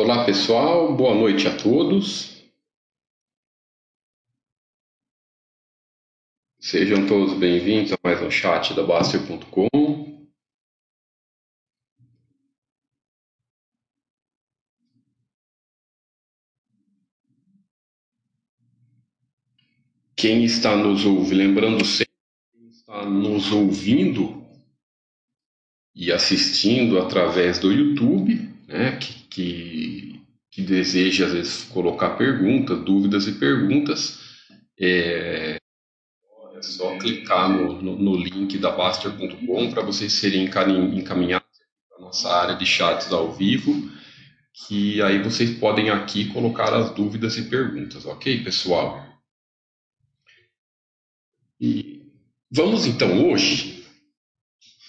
Olá pessoal, boa noite a todos. Sejam todos bem-vindos a mais um chat da Baster.com. Quem está nos ouvindo, lembrando sempre, quem está nos ouvindo e assistindo através do YouTube, né, que, que, que deseja às vezes colocar perguntas, dúvidas e perguntas, é, é só clicar no, no, no link da Baster.com para vocês serem encaminhados para a nossa área de chats ao vivo, que aí vocês podem aqui colocar as dúvidas e perguntas, ok, pessoal? E vamos então hoje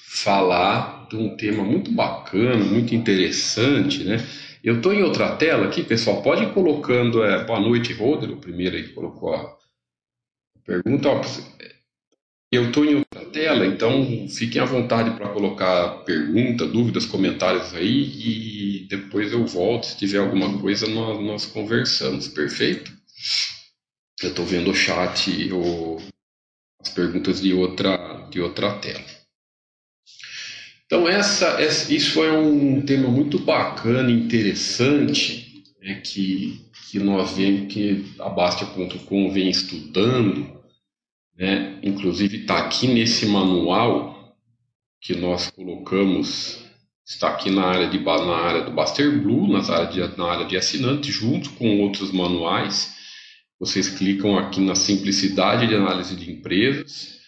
falar de um tema muito bacana, muito interessante, né? Eu estou em outra tela aqui, pessoal. Pode ir colocando. É, boa noite, Roder, o primeiro aí colocou a pergunta. Ó, eu estou em outra tela, então fiquem à vontade para colocar pergunta, dúvidas, comentários aí e depois eu volto. Se tiver alguma coisa, nós, nós conversamos, perfeito? Eu estou vendo o chat, o, as perguntas de outra, de outra tela. Então, essa, isso é um tema muito bacana, interessante, né, que, que nós vemos que a Bastia.com vem estudando, né, inclusive está aqui nesse manual que nós colocamos, está aqui na área, de, na área do Baster Blue, nas área de, na área de assinante, junto com outros manuais. Vocês clicam aqui na simplicidade de análise de empresas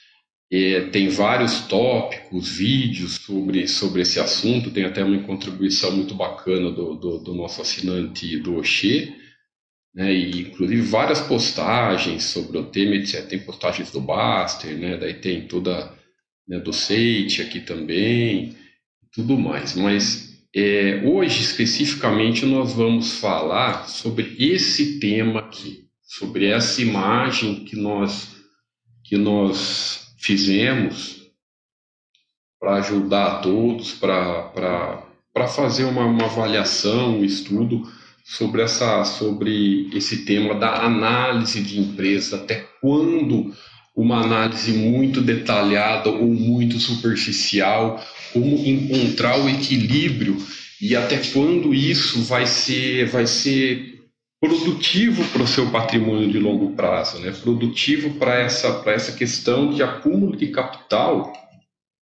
é, tem vários tópicos, vídeos sobre, sobre esse assunto, tem até uma contribuição muito bacana do, do, do nosso assinante do Oxê, né, e inclusive várias postagens sobre o tema, etc. Tem postagens do Baster, né, daí tem toda né, do Seite aqui também, tudo mais. Mas é, hoje, especificamente, nós vamos falar sobre esse tema aqui, sobre essa imagem que nós, que nós fizemos para ajudar a todos, para fazer uma, uma avaliação, um estudo sobre, essa, sobre esse tema da análise de empresa, até quando uma análise muito detalhada ou muito superficial, como encontrar o equilíbrio e até quando isso vai ser, vai ser produtivo para o seu patrimônio de longo prazo, né? produtivo para essa, essa questão de acúmulo de capital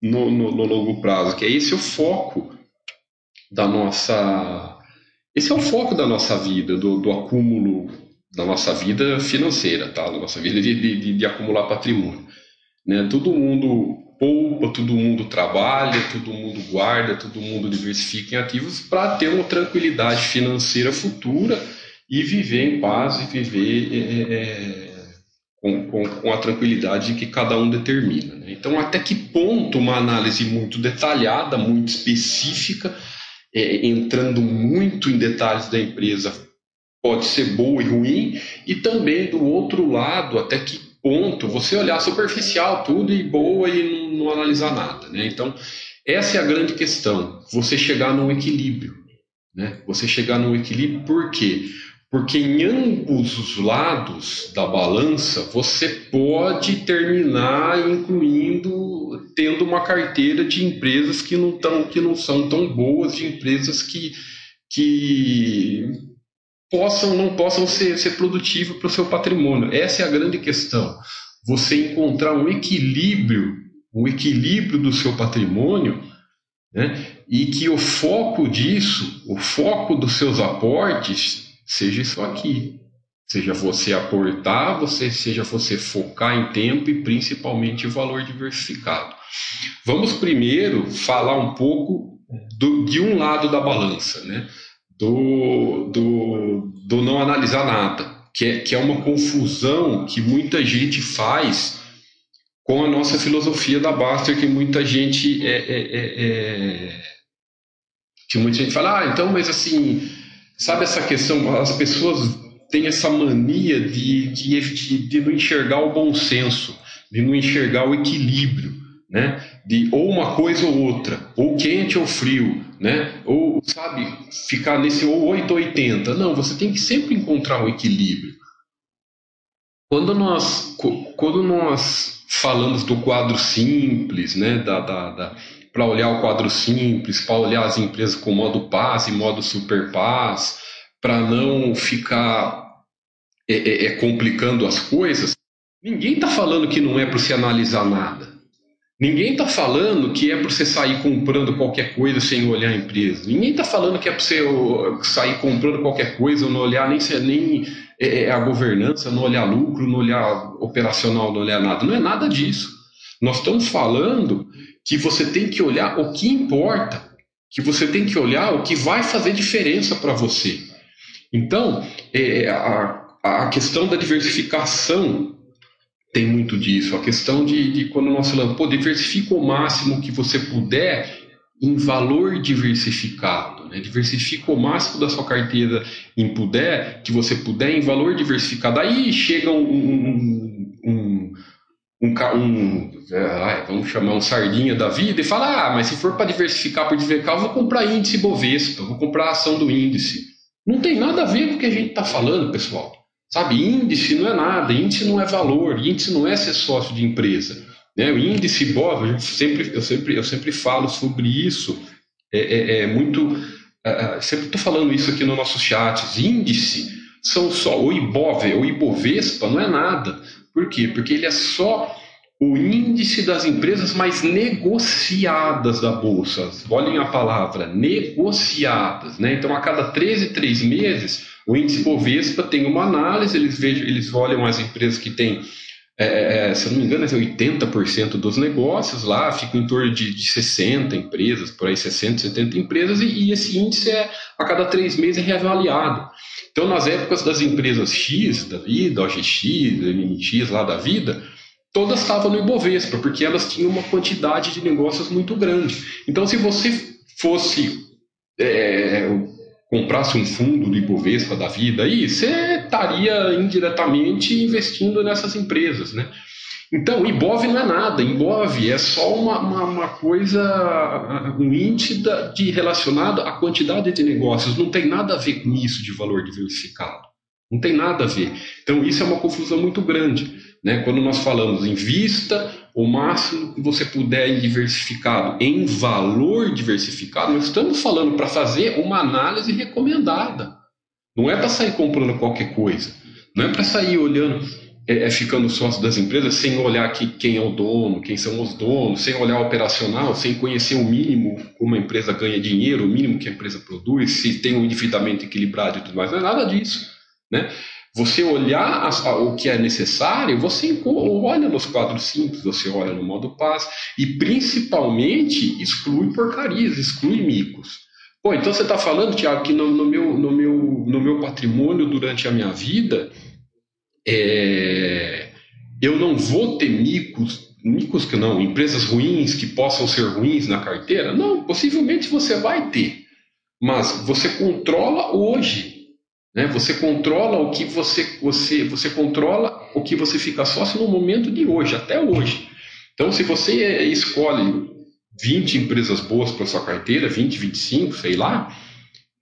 no, no, no, longo prazo, que é esse o foco da nossa. Esse é o foco da nossa vida, do, do acúmulo da nossa vida financeira, tá? da nossa vida de, de, de acumular patrimônio. Né? Todo mundo poupa, todo mundo trabalha, todo mundo guarda, todo mundo diversifica em ativos para ter uma tranquilidade financeira futura e viver em paz e viver é, é, com, com, com, a tranquilidade que cada um determina. Né? Então, até que ponto uma análise muito detalhada, muito específica, é, entrando muito em detalhes da empresa, pode ser boa e ruim, e também do outro lado, até que ponto você olhar superficial tudo e boa e não, não analisar nada. Né? Então, essa é a grande questão, você chegar num equilíbrio. Né? Você chegar num equilíbrio, por quê? Porque em ambos os lados da balança você pode terminar incluindo tendo uma carteira de empresas que não, tão, que não são tão boas, de empresas que, que possam não possam ser, ser produtivas para o seu patrimônio. Essa é a grande questão. Você encontrar um equilíbrio, um equilíbrio do seu patrimônio, né? e que o foco disso, o foco dos seus aportes seja isso aqui. Seja você aportar, você, seja você focar em tempo e principalmente valor diversificado. Vamos primeiro falar um pouco do, de um lado da balança, né? do, do, do não analisar nada, que é, que é uma confusão que muita gente faz com a nossa filosofia da Baster, que muita gente é, é, é, é que muita gente fala, ah, então, mas assim, Sabe essa questão? As pessoas têm essa mania de, de, de não enxergar o bom senso, de não enxergar o equilíbrio. né? De ou uma coisa ou outra, ou quente ou frio, né? Ou, sabe, ficar nesse ou 8 ou 80. Não, você tem que sempre encontrar um equilíbrio. Quando nós, quando nós falamos do quadro simples, né? Da, da, da para olhar o quadro simples, para olhar as empresas com modo paz e modo super paz, para não ficar é, é, é, complicando as coisas, ninguém está falando que não é para você analisar nada. Ninguém está falando que é para você sair comprando qualquer coisa sem olhar a empresa. Ninguém está falando que é para você sair comprando qualquer coisa, não olhar nem, nem é, é, a governança, não olhar lucro, não olhar operacional, não olhar nada. Não é nada disso. Nós estamos falando que você tem que olhar o que importa, que você tem que olhar o que vai fazer diferença para você. Então, é, a, a questão da diversificação tem muito disso. A questão de, de quando nós falamos, pô, diversifica o máximo que você puder em valor diversificado. Né? Diversifica o máximo da sua carteira em puder, que você puder em valor diversificado. Aí chega um, um, um, um, um é, vamos chamar um sardinha da vida e fala, ah, mas se for para diversificar por diversificar, eu vou comprar índice Bovespa, vou comprar ação do índice. Não tem nada a ver com o que a gente está falando, pessoal. Sabe, índice não é nada, índice não é valor, índice não é ser sócio de empresa. Né? O índice BOV, eu sempre, eu sempre, eu sempre falo sobre isso, é, é, é muito. É, sempre estou falando isso aqui nos nossos chats. Índice são só o IBOV, o Ibovespa não é nada. Por quê? Porque ele é só o índice das empresas mais negociadas da bolsa. Olhem a palavra, negociadas. Né? Então, a cada 13, 3 meses, o índice Bovespa tem uma análise, eles, vejam, eles olham as empresas que têm, é, é se eu não me engano, é 80% dos negócios lá, fica em torno de, de 60 empresas, por aí 60, 70 empresas, e, e esse índice é a cada três meses é reavaliado. Então, nas épocas das empresas X da vida, OGX, MNX lá da vida, todas estavam no Ibovespa, porque elas tinham uma quantidade de negócios muito grande. Então, se você fosse é, comprasse um fundo do Ibovespa da vida aí, você estaria indiretamente investindo nessas empresas, né? Então, Ibov não é nada, Ibov é só uma, uma, uma coisa, um índice de relacionado à quantidade de negócios, não tem nada a ver com isso de valor diversificado, não tem nada a ver. Então, isso é uma confusão muito grande. Né? Quando nós falamos em vista, o máximo que você puder em diversificado, em valor diversificado, nós estamos falando para fazer uma análise recomendada. Não é para sair comprando qualquer coisa. Não é para sair olhando, é, é, ficando sócio das empresas sem olhar que, quem é o dono, quem são os donos, sem olhar operacional, sem conhecer o mínimo como a empresa ganha dinheiro, o mínimo que a empresa produz, se tem um endividamento equilibrado e tudo mais. Não é nada disso. Né? Você olhar a, a, o que é necessário, você olha nos quadros simples, você olha no modo paz e principalmente exclui porcarias, exclui micos. Bom, então você está falando, Tiago, que no, no, meu, no, meu, no meu patrimônio durante a minha vida, é, eu não vou ter micos, micos que não, empresas ruins que possam ser ruins na carteira? Não, possivelmente você vai ter. Mas você controla hoje né? Você controla o que você, você, você controla o que você fica sócio no momento de hoje, até hoje. Então, se você escolhe 20 empresas boas para sua carteira, 20, 25, sei lá,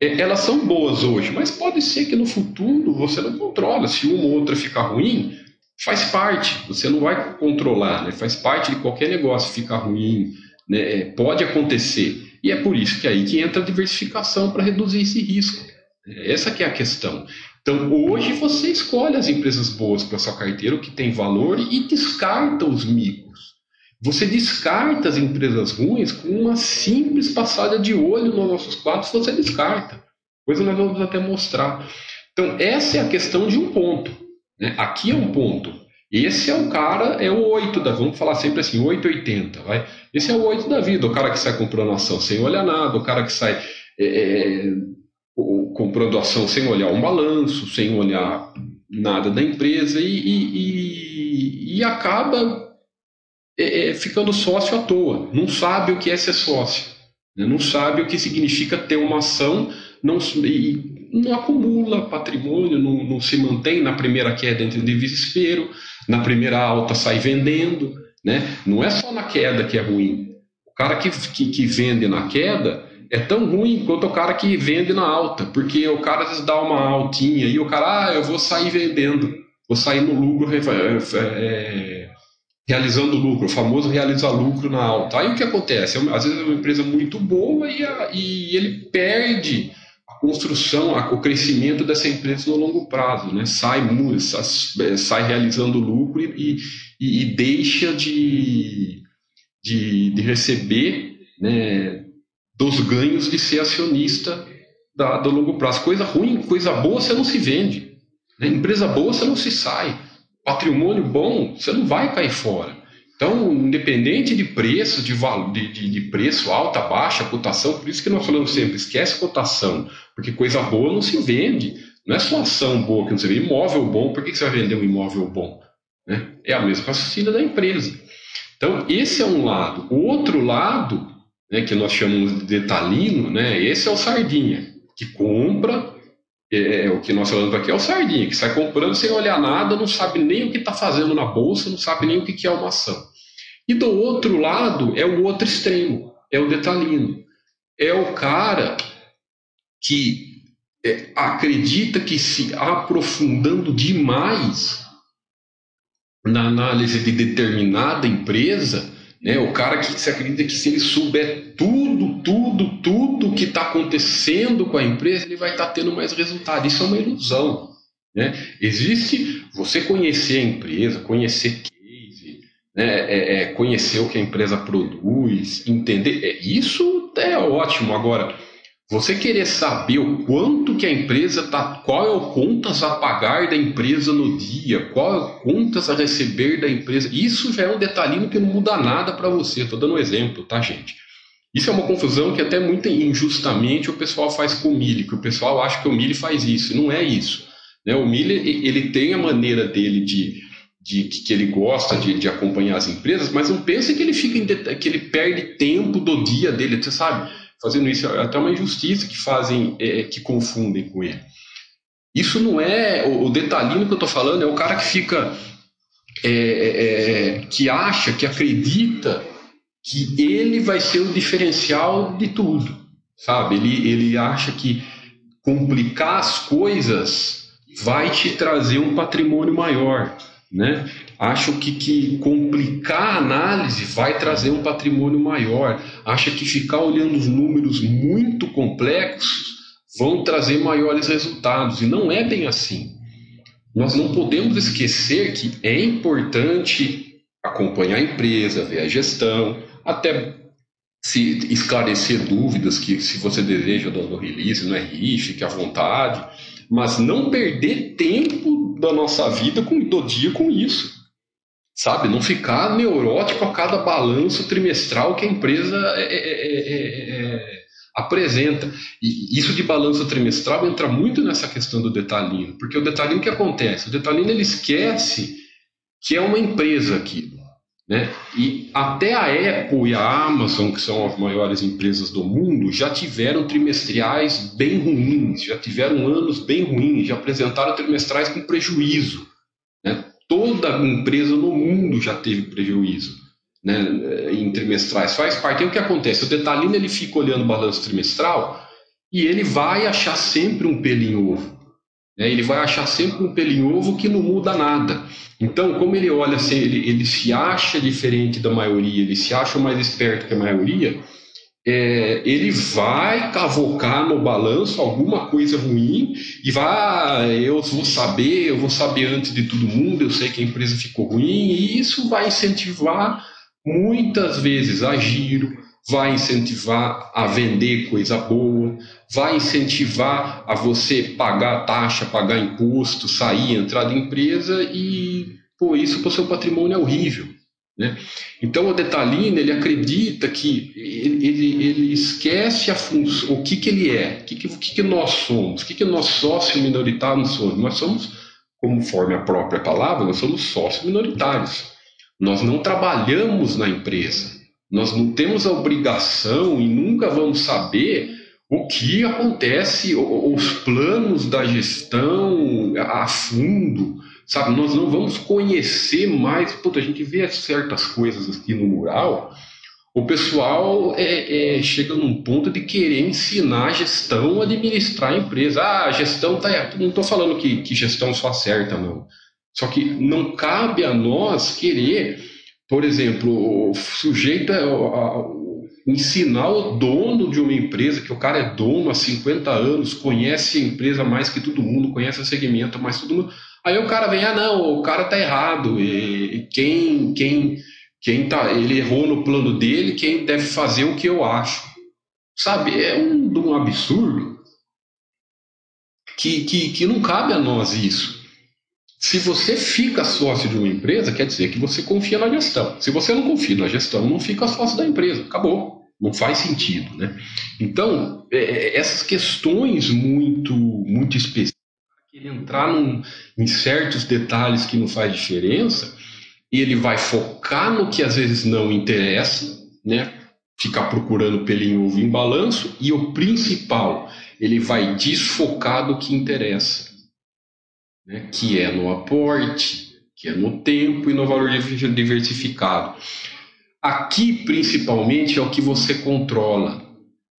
é, elas são boas hoje, mas pode ser que no futuro você não controla. Se uma ou outra ficar ruim, faz parte, você não vai controlar, né? faz parte de qualquer negócio ficar ruim, né? pode acontecer. E é por isso que é aí que entra a diversificação para reduzir esse risco. Essa que é a questão. Então, hoje você escolhe as empresas boas para sua carteira, o que tem valor, e descarta os micos. Você descarta as empresas ruins com uma simples passada de olho nos nossos quadros, você descarta. Depois nós vamos até mostrar. Então, essa é a questão de um ponto. Né? Aqui é um ponto. Esse é o cara, é o 8 da, vamos falar sempre assim, 880, vai? Esse é o 8 da vida, o cara que sai comprando ação sem olhar nada, o cara que sai é, comprando ação sem olhar um balanço, sem olhar nada da empresa e, e, e acaba é, é, ficando sócio à toa. Não sabe o que é ser sócio, né? não sabe o que significa ter uma ação, não, e não acumula patrimônio, não, não se mantém na primeira queda entre de desespero, na primeira alta sai vendendo. Né? Não é só na queda que é ruim. O cara que, que, que vende na queda é tão ruim quanto o cara que vende na alta, porque o cara às vezes dá uma altinha e o cara, ah, eu vou sair vendendo, vou sair no lucro, é, realizando lucro, o famoso realizar lucro na alta. Aí o que acontece? É às vezes é uma empresa muito boa e, a, e ele perde a construção, a, o crescimento dessa empresa no longo prazo, né? sai, sai, sai realizando lucro e, e, e deixa de, de, de receber né, dos ganhos de ser acionista da, do longo prazo. Coisa ruim, coisa boa você não se vende. Né? Empresa boa você não se sai. Patrimônio bom você não vai cair fora. Então, independente de preço, de, de, de, preço alta, baixa, cotação, por isso que nós falamos sempre, esquece cotação, porque coisa boa não se vende. Não é só ação boa que não se vende. Imóvel bom, por que você vai vender um imóvel bom? Né? É a mesma raciocínio da empresa. Então, esse é um lado. O outro lado né, que nós chamamos de detalhino, né, esse é o sardinha, que compra, é, é, o que nós falamos aqui é o sardinha, que sai comprando sem olhar nada, não sabe nem o que está fazendo na bolsa, não sabe nem o que é uma ação. E do outro lado é o outro extremo, é o detalhino. É o cara que é, acredita que se aprofundando demais na análise de determinada empresa, né? O cara que se acredita que se ele souber tudo, tudo, tudo que está acontecendo com a empresa, ele vai estar tá tendo mais resultado. Isso é uma ilusão. Né? Existe você conhecer a empresa, conhecer case, né? é, é, conhecer o que a empresa produz, entender. É, isso é ótimo. Agora, você querer saber o quanto que a empresa está, qual é o contas a pagar da empresa no dia, qual é o contas a receber da empresa, isso já é um detalhinho que não muda nada para você. Estou dando um exemplo, tá, gente? Isso é uma confusão que até muito injustamente o pessoal faz com o milho, que o pessoal acha que o milho faz isso, não é isso. Né? O milho ele tem a maneira dele de, de que ele gosta de, de acompanhar as empresas, mas não pense que ele fica que ele perde tempo do dia dele, você sabe? Fazendo isso, é até uma injustiça que fazem, é, que confundem com ele. Isso não é o, o detalhinho que eu estou falando, é o cara que fica, é, é, é, que acha, que acredita que ele vai ser o diferencial de tudo, sabe? Ele, ele acha que complicar as coisas vai te trazer um patrimônio maior, né? Acho que, que complicar a análise vai trazer um patrimônio maior. Acha que ficar olhando os números muito complexos vão trazer maiores resultados. E não é bem assim. Nós não podemos esquecer que é importante acompanhar a empresa, ver a gestão, até se esclarecer dúvidas que se você deseja do, release, no RI, fique à vontade, mas não perder tempo da nossa vida com, do dia com isso sabe? Não ficar neurótico a cada balanço trimestral que a empresa é é, é, é, é, apresenta. E isso de balanço trimestral entra muito nessa questão do detalhinho, porque o detalhinho que acontece? O detalhinho ele esquece que é uma empresa aquilo. Né? E até a Apple e a Amazon, que são as maiores empresas do mundo, já tiveram trimestrais bem ruins, já tiveram anos bem ruins, já apresentaram trimestrais com prejuízo. Toda empresa no mundo já teve prejuízo né, em trimestrais. Faz parte. E o que acontece? O detalhinho ele fica olhando o balanço trimestral e ele vai achar sempre um pelinho ovo. Né? Ele vai achar sempre um pelinho ovo que não muda nada. Então, como ele olha assim, ele, ele se acha diferente da maioria, ele se acha mais esperto que a maioria, é, ele vai cavocar no balanço alguma coisa ruim e vai, eu vou saber, eu vou saber antes de todo mundo, eu sei que a empresa ficou ruim, e isso vai incentivar muitas vezes a giro, vai incentivar a vender coisa boa, vai incentivar a você pagar taxa, pagar imposto, sair, entrar da empresa e, pô, isso para o seu patrimônio é horrível. Né? Então o detalhino ele acredita que ele, ele, ele esquece a função, o que, que ele é, o que, que, que, que nós somos, o que, que nós sócio minoritários somos. Nós somos, conforme a própria palavra, nós somos sócios minoritários. Nós não trabalhamos na empresa, nós não temos a obrigação e nunca vamos saber o que acontece, os planos da gestão a fundo, sabe? Nós não vamos conhecer mais. Puta, a gente vê certas coisas aqui no mural. O pessoal é, é, chega num ponto de querer ensinar a gestão a administrar a empresa. Ah, a gestão tá errada. Não estou falando que, que gestão só acerta, não. Só que não cabe a nós querer, por exemplo, sujeito é, ensinar o dono de uma empresa, que o cara é dono há 50 anos, conhece a empresa mais que todo mundo, conhece o segmento mais que todo mundo. Aí o cara vem, ah, não, o cara tá errado. E quem, quem, quem tá, ele errou no plano dele, quem deve fazer o que eu acho. Sabe, é um, um absurdo que, que, que não cabe a nós isso. Se você fica sócio de uma empresa, quer dizer que você confia na gestão. Se você não confia na gestão, não fica sócio da empresa. Acabou. Não faz sentido, né? Então, é, é essas questões muito, muito específicas, ele entrar num, em certos detalhes que não faz diferença, ele vai focar no que às vezes não interessa, né? Ficar procurando pelinho ovo em balanço, e o principal, ele vai desfocar do que interessa né, que é no aporte, que é no tempo e no valor diversificado. Aqui, principalmente, é o que você controla.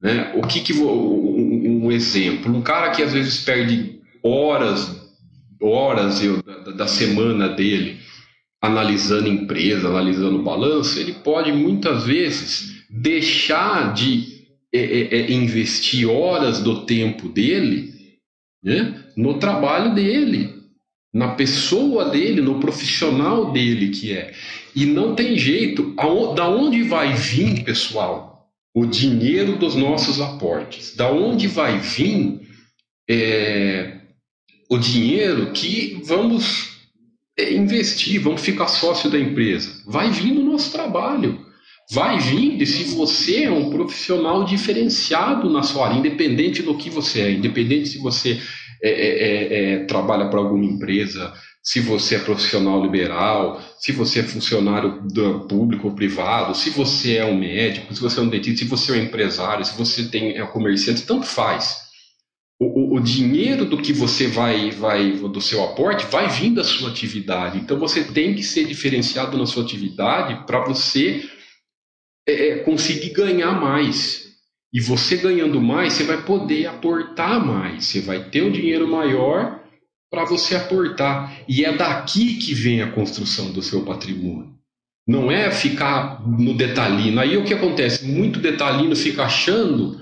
Né? O que, que um exemplo, um cara que às vezes perde horas, horas da, da semana dele analisando empresa, analisando balanço, ele pode muitas vezes deixar de é, é, é investir horas do tempo dele né, no trabalho dele, na pessoa dele, no profissional dele que é. E não tem jeito. Da onde vai vir, pessoal, o dinheiro dos nossos aportes? Da onde vai vir é, o dinheiro que vamos é, investir, vamos ficar sócio da empresa? Vai vir do nosso trabalho. Vai vir de se você é um profissional diferenciado na sua área, independente do que você é, independente se você é, é, é, é, trabalha para alguma empresa, se você é profissional liberal, se você é funcionário público ou privado, se você é um médico, se você é um dentista, se você é um empresário, se você tem, é um comerciante, tanto faz. O, dinheiro do que você vai, vai, do seu aporte, vai vir da sua atividade. Então você tem que ser diferenciado na sua atividade para você é, é conseguir ganhar mais. E você ganhando mais, você vai poder aportar mais, você vai ter um dinheiro maior para você aportar. E é daqui que vem a construção do seu patrimônio. Não é ficar no detalhino. Aí o que acontece? Muito detalhino fica achando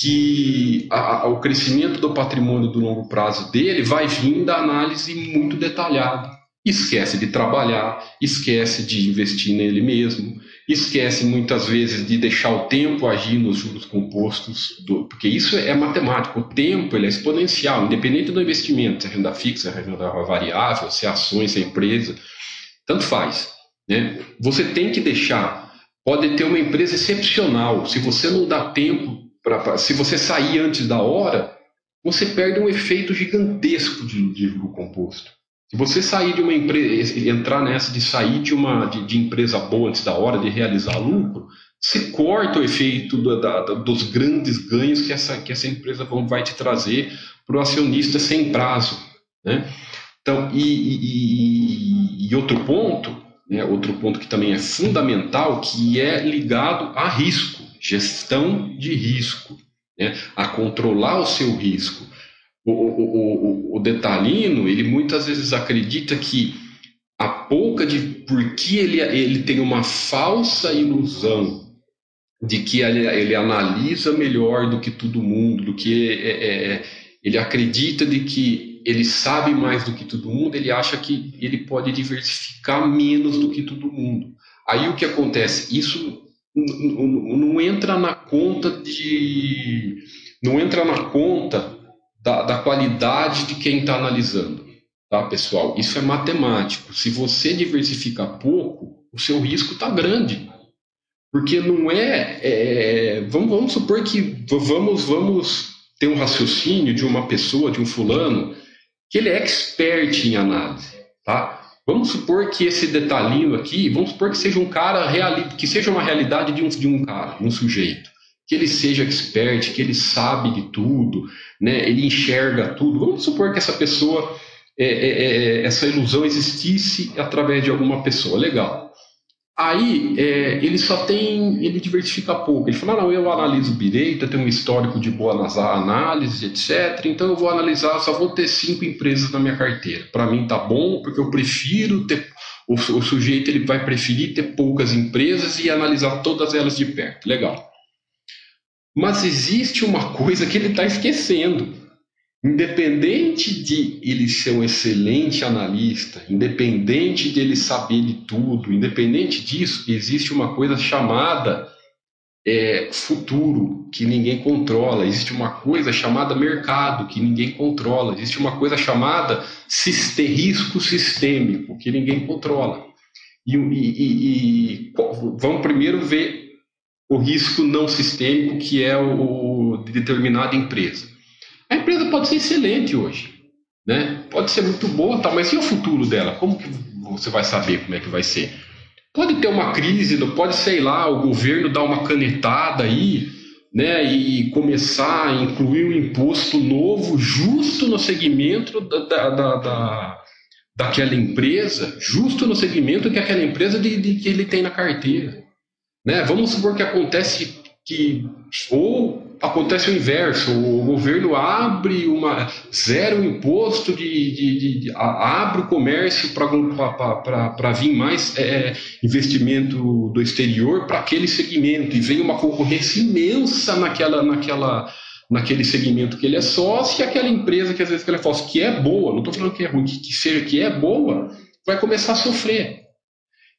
que a, a, o crescimento do patrimônio do longo prazo dele vai vir da análise muito detalhada. Esquece de trabalhar, esquece de investir nele mesmo, esquece muitas vezes de deixar o tempo agir nos juros compostos, do, porque isso é matemático. O tempo ele é exponencial, independente do investimento, se é renda fixa, se é renda variável, se é ações, se é empresa, tanto faz. Né? Você tem que deixar. Pode ter uma empresa excepcional. Se você não dá tempo, para, se você sair antes da hora, você perde um efeito gigantesco de, de juro composto. Se você sair de uma empresa, entrar nessa de sair de uma de, de, empresa boa antes da hora de realizar lucro, você corta o efeito do, da, dos grandes ganhos que essa, que essa empresa vai te trazer para o acionista sem prazo. Né? Então, e, e, e, outro ponto, né, outro ponto que também é fundamental, que é ligado a risco, gestão de risco, né, a controlar o seu risco. O, o, o, o detalhino, ele muitas vezes acredita que a pouca de porque ele, ele tem uma falsa ilusão de que ele, ele analisa melhor do que todo mundo, do que é, é, é, ele acredita de que ele sabe mais do que todo mundo, ele acha que ele pode diversificar menos do que todo mundo. Aí o que acontece? Isso não entra na conta de não entra na conta da, da qualidade de quem está analisando, tá, pessoal? Isso é matemático. Se você diversifica pouco, o seu risco está grande. Porque não é, é. vamos, vamos supor que vamos, vamos ter um raciocínio de uma pessoa, de um fulano, que ele é expert em análise, tá? Vamos supor que esse detalhinho aqui, vamos supor que seja um cara que seja uma realidade de um, de um cara, um sujeito que ele seja expert, que ele sabe de tudo, né? ele enxerga tudo. Vamos supor que essa pessoa é, é, é, essa ilusão existisse através de alguma pessoa. Legal. Aí é, ele só tem, ele diversifica pouco. Ele fala, não, eu analiso direito, eu tenho um histórico de boa análise, etc. Então eu vou analisar, só vou ter cinco empresas na minha carteira. Para mim tá bom, porque eu prefiro ter. O, o sujeito ele vai preferir ter poucas empresas e analisar todas elas de perto. Legal. Mas existe uma coisa que ele está esquecendo. Independente de ele ser um excelente analista, independente de ele saber de tudo, independente disso, existe uma coisa chamada é, futuro, que ninguém controla, existe uma coisa chamada mercado, que ninguém controla, existe uma coisa chamada risco sistêmico, que ninguém controla. E, e, e, vamos primeiro ver o risco não sistêmico, que é o, o de determinada empresa. A empresa pode ser excelente hoje, né? Pode ser muito boa, tá, mas e o futuro dela? Como que você vai saber como é que vai ser? Pode ter uma crise, pode, sei lá, o governo dar uma canetada aí, né, e começar a incluir um imposto novo justo no segmento da, da, da, da daquela empresa, justo no segmento que aquela empresa de, de, que ele tem na carteira. Né? Vamos supor que acontece que ou acontece o inverso, o governo abre uma zero imposto de, de, de, de abre o comércio para vir mais é, é, investimento do exterior para aquele segmento e vem uma concorrência imensa naquela naquela naquele segmento que ele é sócio e aquela empresa que às vezes que ele é sócio que é boa, não estou falando que é ruim, que, que seja que é boa, vai começar a sofrer,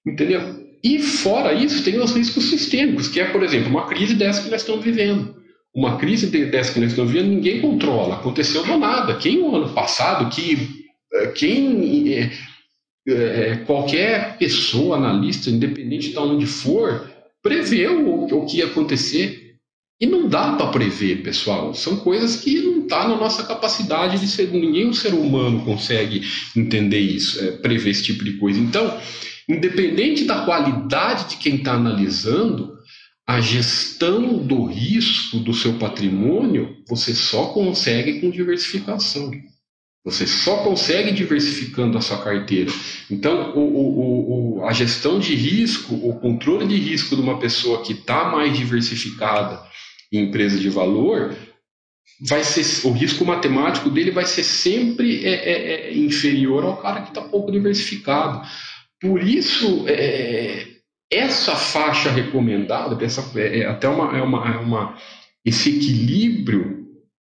entendeu? E fora isso, tem os riscos sistêmicos, que é, por exemplo, uma crise dessa que nós estamos vivendo. Uma crise dessa que nós estamos vivendo, ninguém controla, aconteceu do nada. Quem o ano passado, que eh, quem é, é, qualquer pessoa, analista, independente de onde for, preveu o, o que ia acontecer. E não dá para prever, pessoal. São coisas que não está na nossa capacidade de ser. Ninguém, um ser humano, consegue entender isso, é, prever esse tipo de coisa. Então, Independente da qualidade de quem está analisando, a gestão do risco do seu patrimônio você só consegue com diversificação. Você só consegue diversificando a sua carteira. Então, o, o, o, a gestão de risco, o controle de risco de uma pessoa que está mais diversificada em empresa de valor, vai ser o risco matemático dele vai ser sempre é, é, é inferior ao cara que está pouco diversificado. Por isso, é, essa faixa recomendada, essa, é, é até uma, é uma, é uma, esse equilíbrio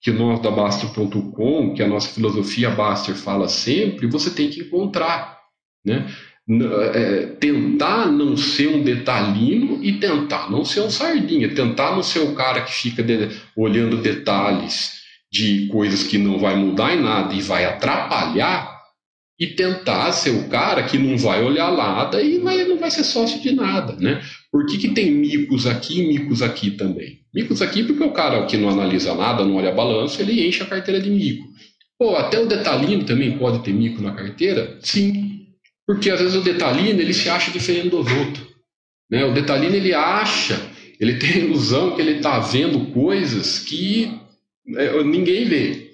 que nós da Baster.com, que a nossa filosofia Baster fala sempre, você tem que encontrar. Né? É, tentar não ser um detalhino e tentar não ser um sardinha, tentar não ser o cara que fica de, olhando detalhes de coisas que não vai mudar em nada e vai atrapalhar e tentar ser o cara que não vai olhar nada e vai, não vai ser sócio de nada, né? Por que, que tem micos aqui e micos aqui também? Micos aqui porque o cara que não analisa nada, não olha balanço, ele enche a carteira de mico. Pô, até o detalhino também pode ter mico na carteira? Sim, porque às vezes o detalhino ele se acha diferente dos outros. Né? O detalhino ele acha, ele tem a ilusão que ele está vendo coisas que é, ninguém vê.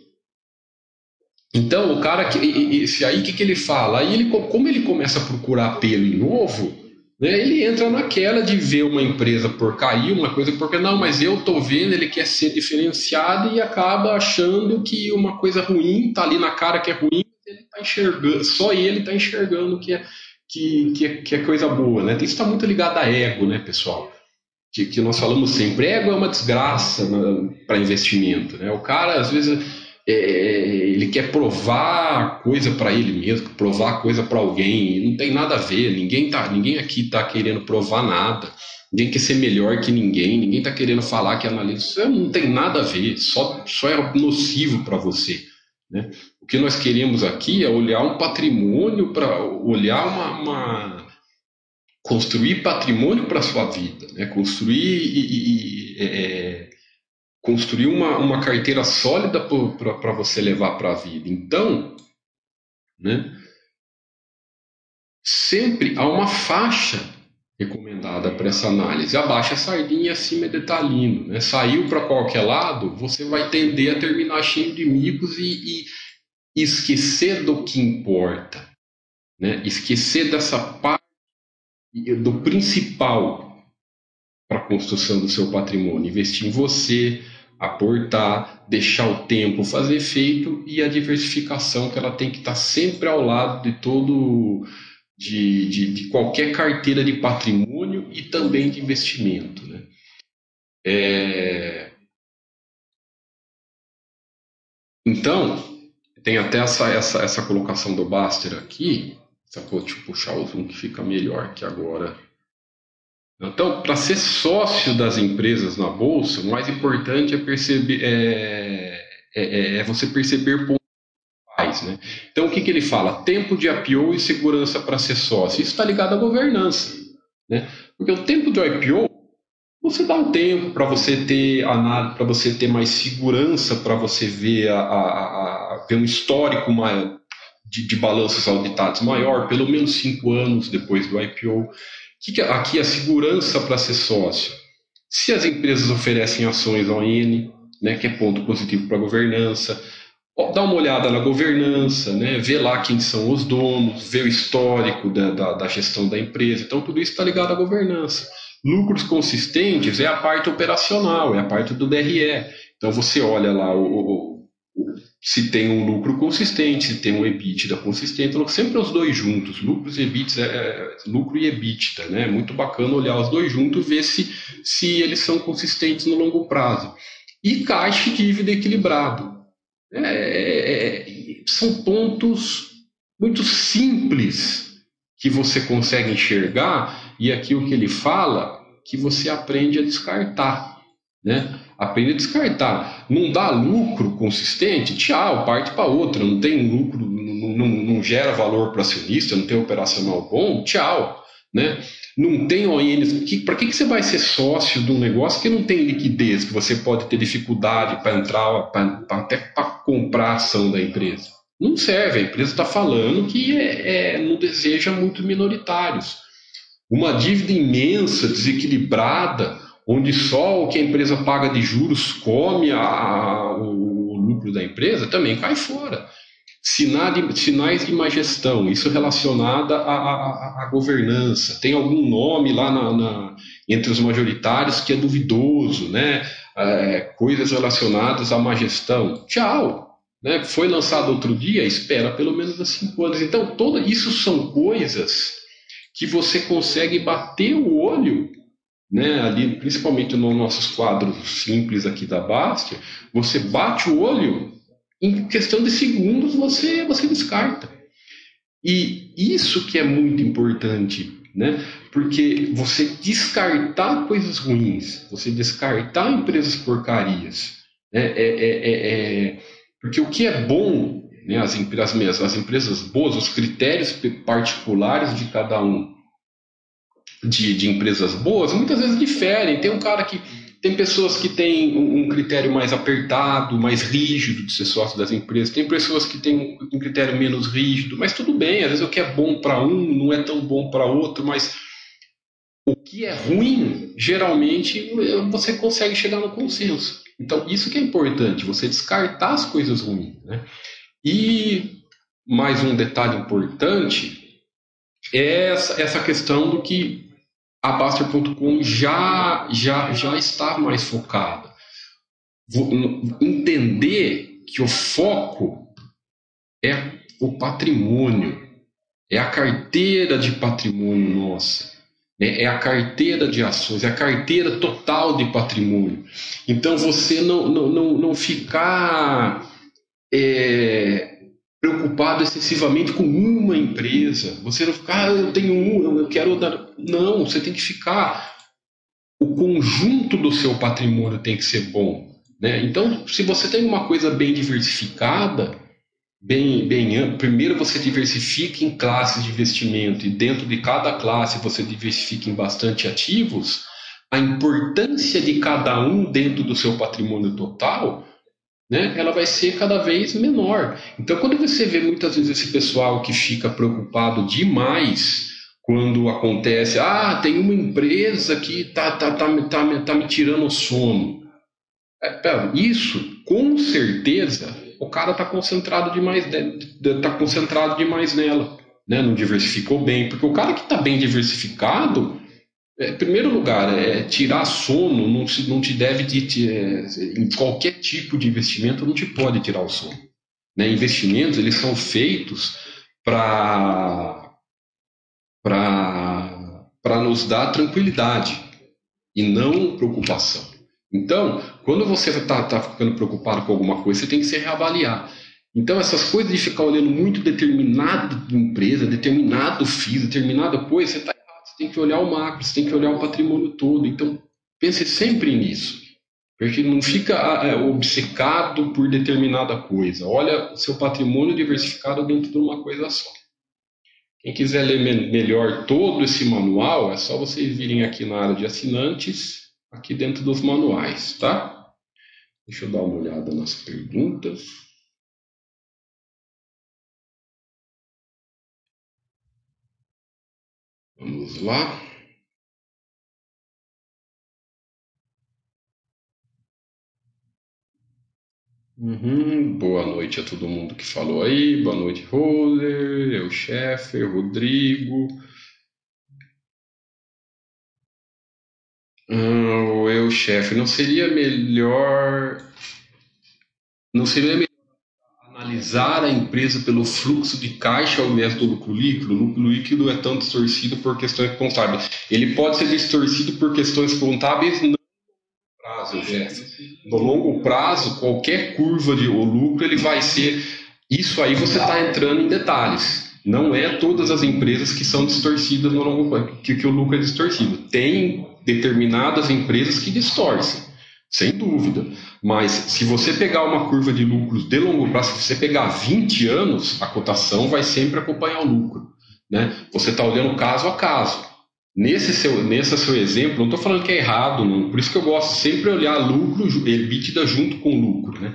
Então, o cara, que, esse aí, o que, que ele fala? Aí, ele, como ele começa a procurar pelo em novo, né, ele entra naquela de ver uma empresa por cair, uma coisa porque não, mas eu tô vendo, ele quer ser diferenciado e acaba achando que uma coisa ruim tá ali na cara que é ruim, ele tá enxergando, só ele tá enxergando que é, que, que, é, que é coisa boa, né? Isso está muito ligado a ego, né, pessoal? Que, que nós falamos sempre, ego é uma desgraça né, para investimento, né? O cara, às vezes é, ele quer provar coisa para ele mesmo, provar coisa para alguém, não tem nada a ver, ninguém, tá, ninguém aqui está querendo provar nada, ninguém quer ser melhor que ninguém, ninguém está querendo falar que analisa, isso não tem nada a ver, só, só é nocivo para você. Né? O que nós queremos aqui é olhar um patrimônio, para olhar uma, uma, construir patrimônio para sua vida, né? construir e, e, é, construir uma, uma carteira sólida para você levar para a vida. Então, né, sempre há uma faixa recomendada para essa análise. Abaixo é sardinha, acima é detalhino. Né? Saiu para qualquer lado, você vai tender a terminar cheio de micos e, e, esquecer do que importa, né? esquecer dessa parte do principal para a construção do seu patrimônio, investir em você, aportar, deixar o tempo fazer efeito e a diversificação que ela tem que estar sempre ao lado de todo de, de, de qualquer carteira de patrimônio e também de investimento. Né? É... Então, tem até essa, essa, essa colocação do Baster aqui. Vou te puxar o zoom que fica melhor que agora. Então, para ser sócio das empresas na bolsa, o mais importante é perceber é, é, é, é você perceber pontos né? Então, o que, que ele fala? Tempo de IPO e segurança para ser sócio. Isso está ligado à governança. Né? Porque o tempo do IPO, você dá um tempo para você ter para você ter mais segurança, para você ver, a, a, a, ver um histórico maior, de, de balanços auditados maior, pelo menos cinco anos depois do IPO. Que que, aqui a segurança para ser sócio. Se as empresas oferecem ações ON, né, que é ponto positivo para a governança, dá uma olhada na governança, né, ver lá quem são os donos, ver o histórico da, da, da gestão da empresa. Então, tudo isso está ligado à governança. Lucros consistentes é a parte operacional, é a parte do DRE. Então, você olha lá o, o, o, se tem um lucro consistente, se tem um EBITDA consistente, então, sempre os dois juntos, lucros e EBITDA, é, é, lucro e EBITDA. Né? É muito bacana olhar os dois juntos ver se, se eles são consistentes no longo prazo. E caixa e dívida equilibrado. É, é, é, são pontos muito simples que você consegue enxergar e aqui o que ele fala que você aprende a descartar, né? Aprende a descartar. Não dá lucro consistente, tchau, parte para outra. Não tem lucro, não, não, não gera valor para acionista, não tem operacional bom, tchau, né? não tem ON, que, para que, que você vai ser sócio de um negócio que não tem liquidez, que você pode ter dificuldade para entrar, pra, pra, até para comprar a ação da empresa? Não serve, a empresa está falando que é, é, não deseja muito minoritários. Uma dívida imensa, desequilibrada, onde só o que a empresa paga de juros come a, a, o, o lucro da empresa, também cai fora sinais de má gestão, isso relacionada à, governança. Tem algum nome lá na, na, entre os majoritários que é duvidoso, né? É, coisas relacionadas à má gestão. Tchau! Né? Foi lançado outro dia, espera pelo menos as cinco anos. Então, tudo isso são coisas que você consegue bater o olho né, ali, principalmente nos nossos quadros simples aqui da Bastia, você bate o olho em questão de segundos você, você descarta. E isso que é muito importante, né? Porque você descartar coisas ruins, você descartar empresas porcarias, né? é, é, é, é porque o que é bom, né? as, empresas, as empresas boas, os critérios particulares de cada um de, de empresas boas, muitas vezes diferem. Tem um cara que tem pessoas que têm um critério mais apertado, mais rígido de ser sócio das empresas. Tem pessoas que têm um critério menos rígido, mas tudo bem. Às vezes o que é bom para um não é tão bom para outro, mas o que é ruim, geralmente você consegue chegar no consenso. Então, isso que é importante, você descartar as coisas ruins. Né? E mais um detalhe importante é essa, essa questão do que a Baster.com já, já, já está mais focada. Entender que o foco é o patrimônio, é a carteira de patrimônio nossa, né? é a carteira de ações, é a carteira total de patrimônio. Então você não, não, não, não ficar é, preocupado excessivamente com uma empresa. Você não ficar, ah, eu tenho um, eu quero dar. Não, você tem que ficar. O conjunto do seu patrimônio tem que ser bom. Né? Então, se você tem uma coisa bem diversificada, bem, bem primeiro você diversifica em classes de investimento e dentro de cada classe você diversifica em bastante ativos, a importância de cada um dentro do seu patrimônio total né, ela vai ser cada vez menor. Então, quando você vê muitas vezes esse pessoal que fica preocupado demais quando acontece, ah, tem uma empresa que tá, tá, tá, tá, tá me tirando o sono. É, isso, com certeza, o cara está concentrado demais, está concentrado demais nela, né? Não diversificou bem, porque o cara que está bem diversificado, é, primeiro lugar, é tirar sono não, se, não te deve de, é, em qualquer tipo de investimento não te pode tirar o sono. Né? Investimentos eles são feitos para para nos dar tranquilidade e não preocupação. Então, quando você está tá ficando preocupado com alguma coisa, você tem que se reavaliar. Então, essas coisas de ficar olhando muito determinada empresa, determinado FII, determinada coisa, você está. Você tem que olhar o macro, você tem que olhar o patrimônio todo. Então, pense sempre nisso. Porque não fica é, obcecado por determinada coisa. Olha o seu patrimônio diversificado dentro de uma coisa só. Quem quiser ler me melhor todo esse manual, é só vocês virem aqui na área de assinantes, aqui dentro dos manuais, tá? Deixa eu dar uma olhada nas perguntas. Vamos lá. Uhum. Boa noite a todo mundo que falou aí. Boa noite, Roser, eu, chefe, Rodrigo. Hum, eu, chefe, não seria melhor. Não seria analisar a empresa pelo fluxo de caixa ao invés do lucro líquido? O lucro líquido é tão distorcido por questões contábeis. Ele pode ser distorcido por questões contábeis, não prazo. No longo prazo, qualquer curva de lucro ele vai ser. Isso aí você está entrando em detalhes. Não é todas as empresas que são distorcidas no longo prazo, que, que o lucro é distorcido. Tem determinadas empresas que distorcem, sem dúvida. Mas se você pegar uma curva de lucros de longo prazo, se você pegar 20 anos, a cotação vai sempre acompanhar o lucro. Né? Você está olhando caso a caso. Nesse seu, nesse seu exemplo, não estou falando que é errado, não. por isso que eu gosto sempre olhar lucro, EBITDA junto com lucro. Né?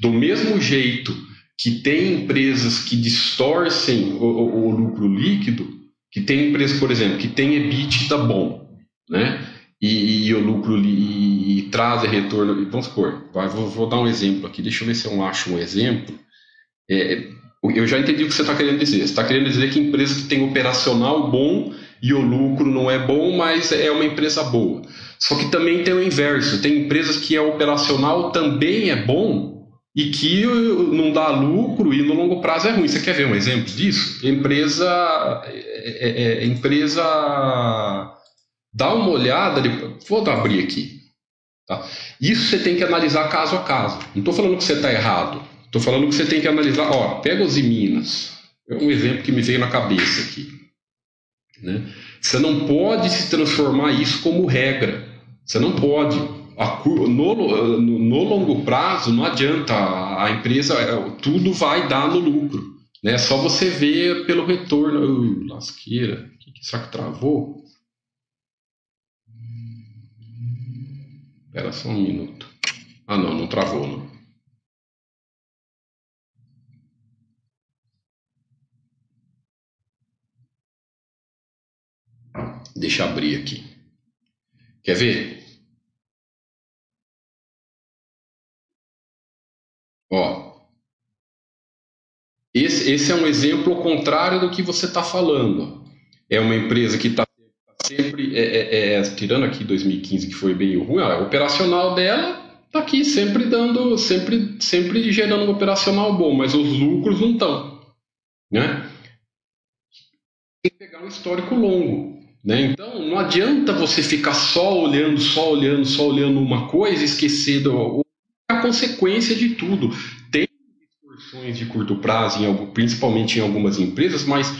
Do mesmo jeito que tem empresas que distorcem o, o, o lucro líquido, que tem empresas, por exemplo, que tem EBITDA bom, né? E, e o lucro e, e traz retorno. Vamos supor, vai, vou, vou, dar um exemplo aqui, deixa eu ver se eu acho um exemplo. É, eu já entendi o que você está querendo dizer. Você está querendo dizer que empresa que tem operacional bom e o lucro não é bom, mas é uma empresa boa. Só que também tem o inverso, tem empresas que é operacional também é bom e que não dá lucro e no longo prazo é ruim. Você quer ver um exemplo disso? Empresa, é, é, é empresa, dá uma olhada, vou abrir aqui. Tá? Isso você tem que analisar caso a caso. Não estou falando que você está errado. Estou falando que você tem que analisar. Ó, pega os Minas. É um exemplo que me veio na cabeça aqui. Né? Você não pode se transformar isso como regra. Você não pode. No, no, no, longo prazo, não adianta. A, empresa, é, tudo vai dar no lucro. Né? Só você ver pelo retorno. Uh, lasqueira. Que, que será que travou? Espera só um minuto. Ah, não, não travou, não. Deixa abrir aqui. Quer ver? Ó, esse, esse é um exemplo contrário do que você está falando. É uma empresa que está sempre, é, é, é, tirando aqui 2015 que foi bem ruim, a operacional dela está aqui sempre dando, sempre, sempre gerando um operacional bom, mas os lucros não estão, né? Tem que pegar um histórico longo. Né? Então, não adianta você ficar só olhando, só olhando, só olhando uma coisa e esquecer do, a consequência de tudo. Tem distorções de curto prazo, em algum, principalmente em algumas empresas, mas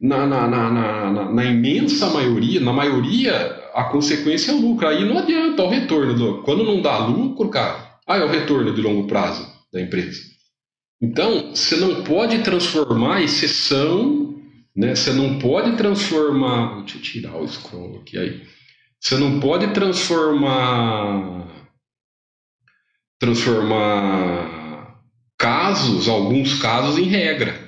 na, na, na, na, imensa maioria, na maioria, a consequência é o lucro. Aí não adianta o retorno. Do, quando não dá lucro, cara, aí é o retorno de longo prazo da empresa. Então, você não pode transformar exceção né? Você não pode transformar. Deixa eu tirar o scroll aqui aí. Você não pode transformar. Transformar casos, alguns casos, em regra.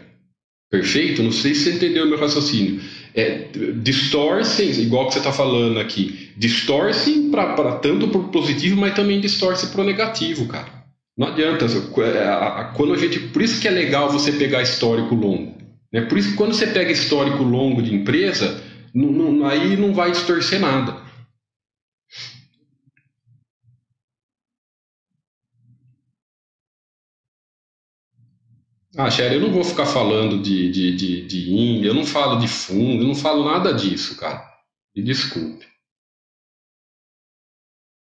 Perfeito? Não sei se você entendeu o meu raciocínio. É, distorcem, igual que você está falando aqui, distorcem para tanto para o positivo, mas também distorce para o negativo, cara. Não adianta. Quando a gente, por isso que é legal você pegar histórico longo. Né? Por isso que quando você pega histórico longo de empresa, não, não, aí não vai distorcer nada. Ah, Sherry, eu não vou ficar falando de, de, de, de eu não falo de fundo, eu não falo nada disso, cara. Me desculpe.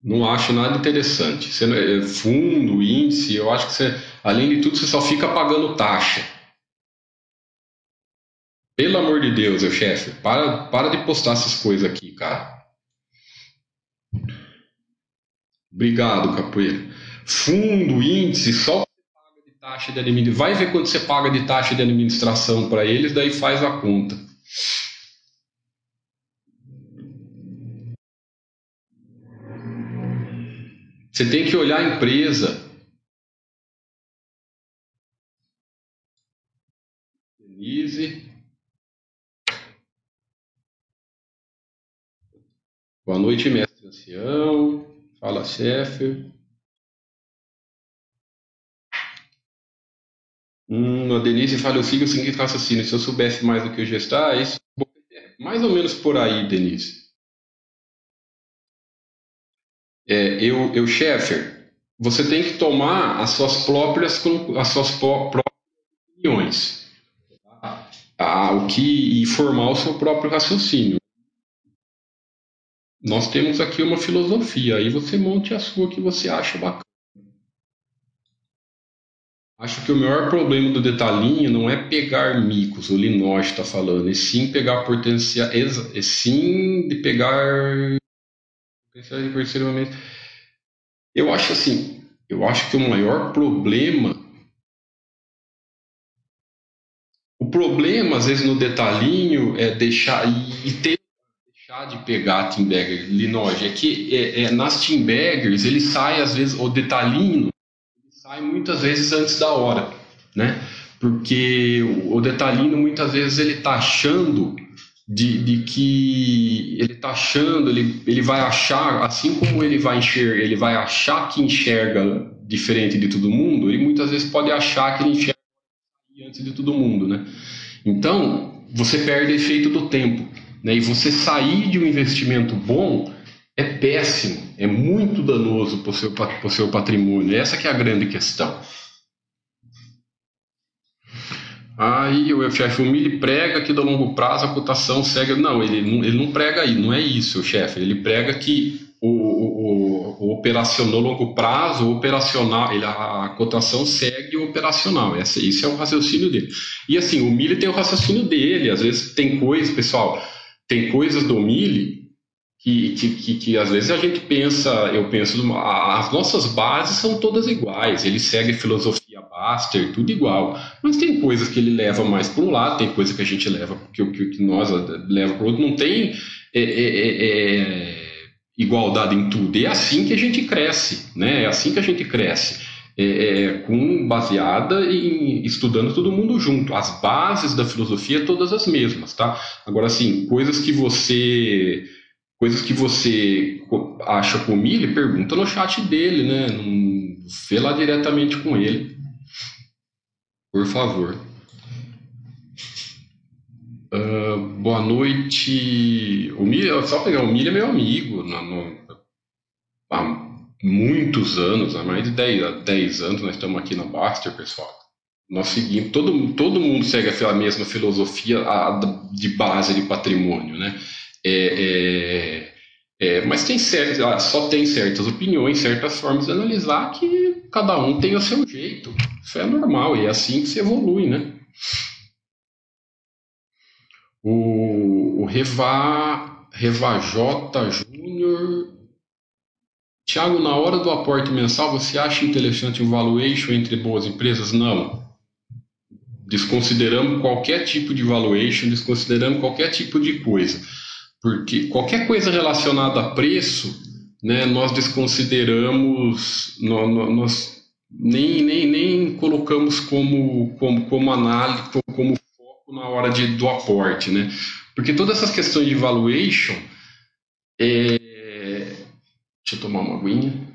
Não acho nada interessante. Você, é, fundo, índice, eu acho que você, além de tudo, você só fica pagando taxa. Pelo amor de Deus, meu chefe, para, para de postar essas coisas aqui, cara. Obrigado, capoeira. Fundo, índice, só taxa de administração. Vai ver quanto você paga de taxa de administração para eles, daí faz a conta. Você tem que olhar a empresa. Denise. Boa noite, mestre ancião. Fala, chefe. Hum, a Denise fala, eu sigo o seguinte raciocínio, se eu soubesse mais do que gestar, isso é mais ou menos por aí, Denise. É, eu, eu, Sheffer, você tem que tomar as suas próprias, as suas próprias opiniões. Tá? Ah, o que, e formar o seu próprio raciocínio. Nós temos aqui uma filosofia, aí você monte a sua que você acha bacana. Acho que o maior problema do detalhinho não é pegar micos, o Linoche está falando, e sim pegar potencial, e sim de pegar. Eu acho assim, eu acho que o maior problema, o problema às vezes no detalhinho é deixar e ter deixar de pegar Team Bagger, Linoge, é que é, é, nas Team Baggers ele sai às vezes o detalhinho sai muitas vezes antes da hora, né? Porque o detalhino muitas vezes ele tá achando de, de que ele tá achando, ele, ele vai achar, assim como ele vai enxergar, ele vai achar que enxerga diferente de todo mundo, ele muitas vezes pode achar que ele enxerga antes de todo mundo, né? Então, você perde efeito do tempo, né? E você sair de um investimento bom é péssimo, é muito danoso para o seu, seu patrimônio. Essa que é a grande questão. Aí o chefe, Mili prega que do longo prazo a cotação segue. Não, ele não, ele não prega aí, não é isso, chefe. Ele prega que o, o, o, operacional longo prazo, o operacional, ele, a cotação segue o operacional. Esse, esse é o raciocínio dele. E assim, o Mili tem o raciocínio dele. Às vezes tem coisas, pessoal, tem coisas do Mili que, que, que, às vezes a gente pensa, eu penso, as nossas bases são todas iguais, ele segue filosofia Baster, tudo igual, mas tem coisas que ele leva mais para um lado, tem coisa que a gente leva, que, que, que nós leva para o outro, não tem é, é, é, é, igualdade em tudo, é assim que a gente cresce, né? é assim que a gente cresce. É, é, com baseada em estudando todo mundo junto. As bases da filosofia todas as mesmas, tá? Agora, assim, coisas que você coisas que você acha com ele, pergunta no chat dele, né? Não vê lá diretamente com ele. Por favor. Uh, boa noite. O Milha, só pegar o Milha é meu amigo. No, no, há muitos anos, há mais de 10, 10 anos, nós estamos aqui na Baster, pessoal. Nós seguimos, todo, todo mundo segue a mesma filosofia a, de base de patrimônio, né? É, é, é, mas tem certas, só tem certas opiniões, certas formas de analisar que cada um tem o seu jeito. Isso é normal e é assim que se evolui, né? O, o Reva, Revajota Júnior. Tiago, na hora do aporte mensal, você acha interessante o valuation entre boas empresas? Não. Desconsideramos qualquer tipo de valuation, desconsideramos qualquer tipo de coisa porque qualquer coisa relacionada a preço, né, nós desconsideramos, nós, nós nem, nem, nem colocamos como, como, como análise, como foco na hora de, do aporte, né? Porque todas essas questões de valuation, é... deixa eu tomar uma aguinha.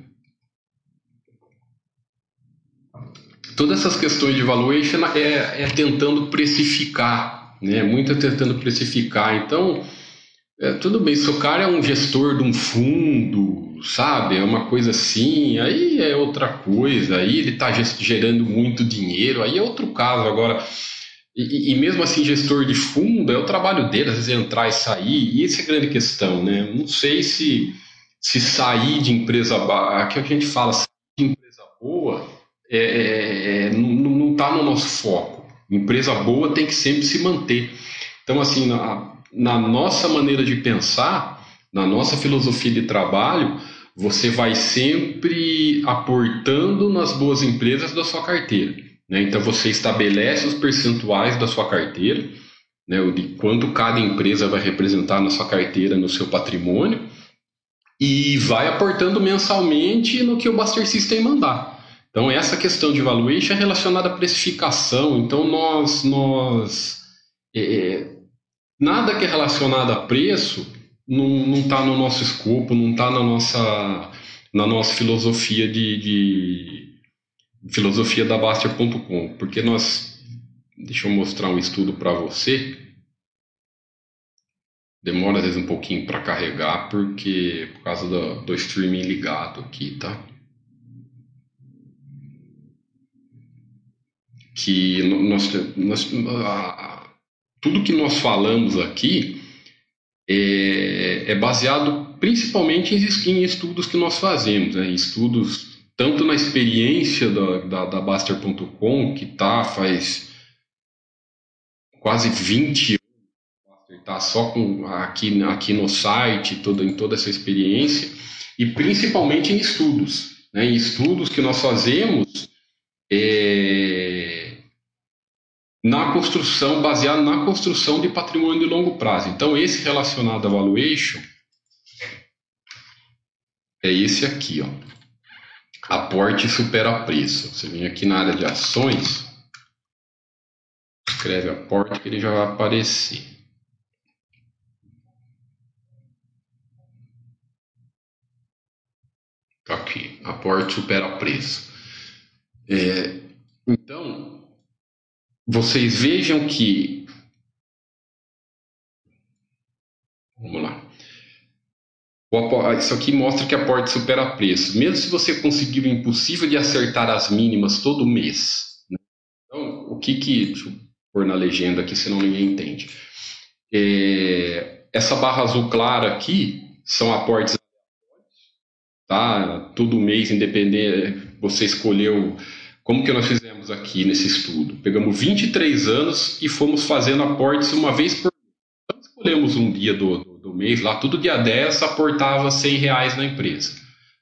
todas essas questões de valuation é, é tentando precificar, né? Muito é tentando precificar. Então, é, tudo bem, se o cara é um gestor de um fundo, sabe? É uma coisa assim, aí é outra coisa, aí ele está gerando muito dinheiro, aí é outro caso. Agora, e, e, mesmo assim, gestor de fundo, é o trabalho dele, às vezes entrar e sair, e essa é a grande questão, né? Não sei se, se sair de empresa, aqui é a gente fala, sair de empresa boa, é, é, é não está no nosso foco. Empresa boa tem que sempre se manter. Então, assim, na, na nossa maneira de pensar, na nossa filosofia de trabalho, você vai sempre aportando nas boas empresas da sua carteira. Né? Então você estabelece os percentuais da sua carteira, né, de quanto cada empresa vai representar na sua carteira, no seu patrimônio, e vai aportando mensalmente no que o Buster System mandar. Então essa questão de valuation é relacionada à precificação. Então nós, nós é, nada que é relacionado a preço não está no nosso escopo, não está na nossa, na nossa filosofia de, de filosofia da Bastia.com, porque nós, deixa eu mostrar um estudo para você. Demora às vezes um pouquinho para carregar, porque por causa do, do streaming ligado aqui, tá? Que nós, nós a, tudo que nós falamos aqui é, é baseado principalmente em, estudos que nós fazemos, né? estudos tanto na experiência da, da, da Baster.com, que tá faz quase 20 anos, está só com, aqui, aqui no site, toda, em toda essa experiência, e principalmente em estudos. Né? Em estudos que nós fazemos é, na construção, baseado na construção de patrimônio de longo prazo. Então, esse relacionado à valuation é esse aqui, ó aporte supera preço. Você vem aqui na área de ações, escreve aporte que ele já vai aparecer. Tá aqui, aporte supera preço. É, então, vocês vejam que. Vamos lá. Isso aqui mostra que aporte supera preço. Mesmo se você conseguir o impossível de acertar as mínimas todo mês. Né? Então, o que que. Deixa eu pôr na legenda aqui, senão ninguém entende. É, essa barra azul clara aqui são aportes tá? Todo mês, independente, você escolheu. Como que nós fizemos aqui nesse estudo? Pegamos 23 anos e fomos fazendo aportes uma vez por mês. Então, escolhemos um dia do, do mês, lá todo dia 10 aportava 100 reais na empresa.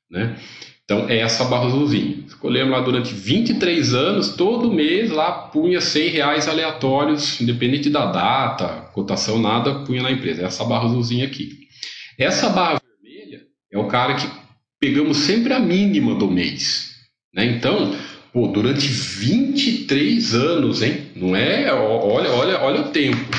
Né? Então, é essa barra azulzinha. Escolhemos lá durante 23 anos, todo mês lá punha 100 reais aleatórios, independente da data, cotação, nada, punha na empresa. É essa barra azulzinha aqui. Essa barra vermelha é o cara que pegamos sempre a mínima do mês. Né? Então, pô, durante 23 anos, hein? Não é? Olha, olha, olha o tempo.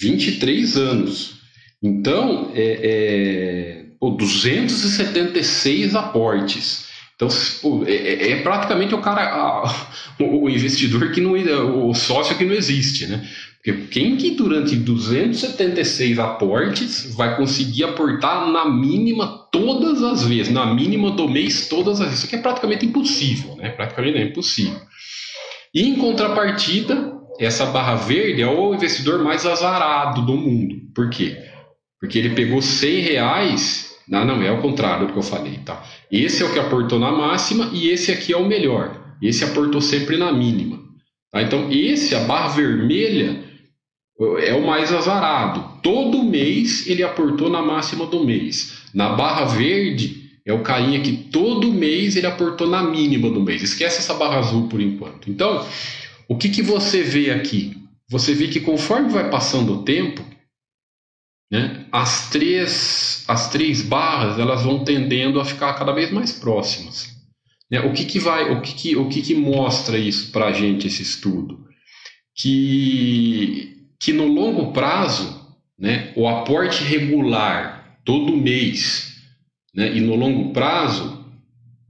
23 anos. Então, é, é, pô, 276 aportes. Então, pô, é, é, é, praticamente o cara, a, o, o, investidor que não, o sócio que não existe, né? Quem que durante 276 aportes vai conseguir aportar na mínima todas as vezes, na mínima do mês todas as vezes? Isso aqui é praticamente impossível, né? Praticamente é impossível. E em contrapartida, essa barra verde é o investidor mais azarado do mundo. Por quê? Porque ele pegou 100 reais. Não, não, é o contrário do que eu falei, tá? Esse é o que aportou na máxima e esse aqui é o melhor. Esse aportou sempre na mínima. Tá? Então, esse, a barra vermelha, é o mais azarado. Todo mês ele aportou na máxima do mês. Na barra verde, é o carinha que todo mês ele aportou na mínima do mês. Esquece essa barra azul por enquanto. Então, o que, que você vê aqui? Você vê que conforme vai passando o tempo, né? As, três, as três barras elas vão tendendo a ficar cada vez mais próximas. Né? O que, que vai, o que, que, o que, que mostra isso para a gente esse estudo? Que, que no longo prazo, né, o aporte regular todo mês, né, e no longo prazo,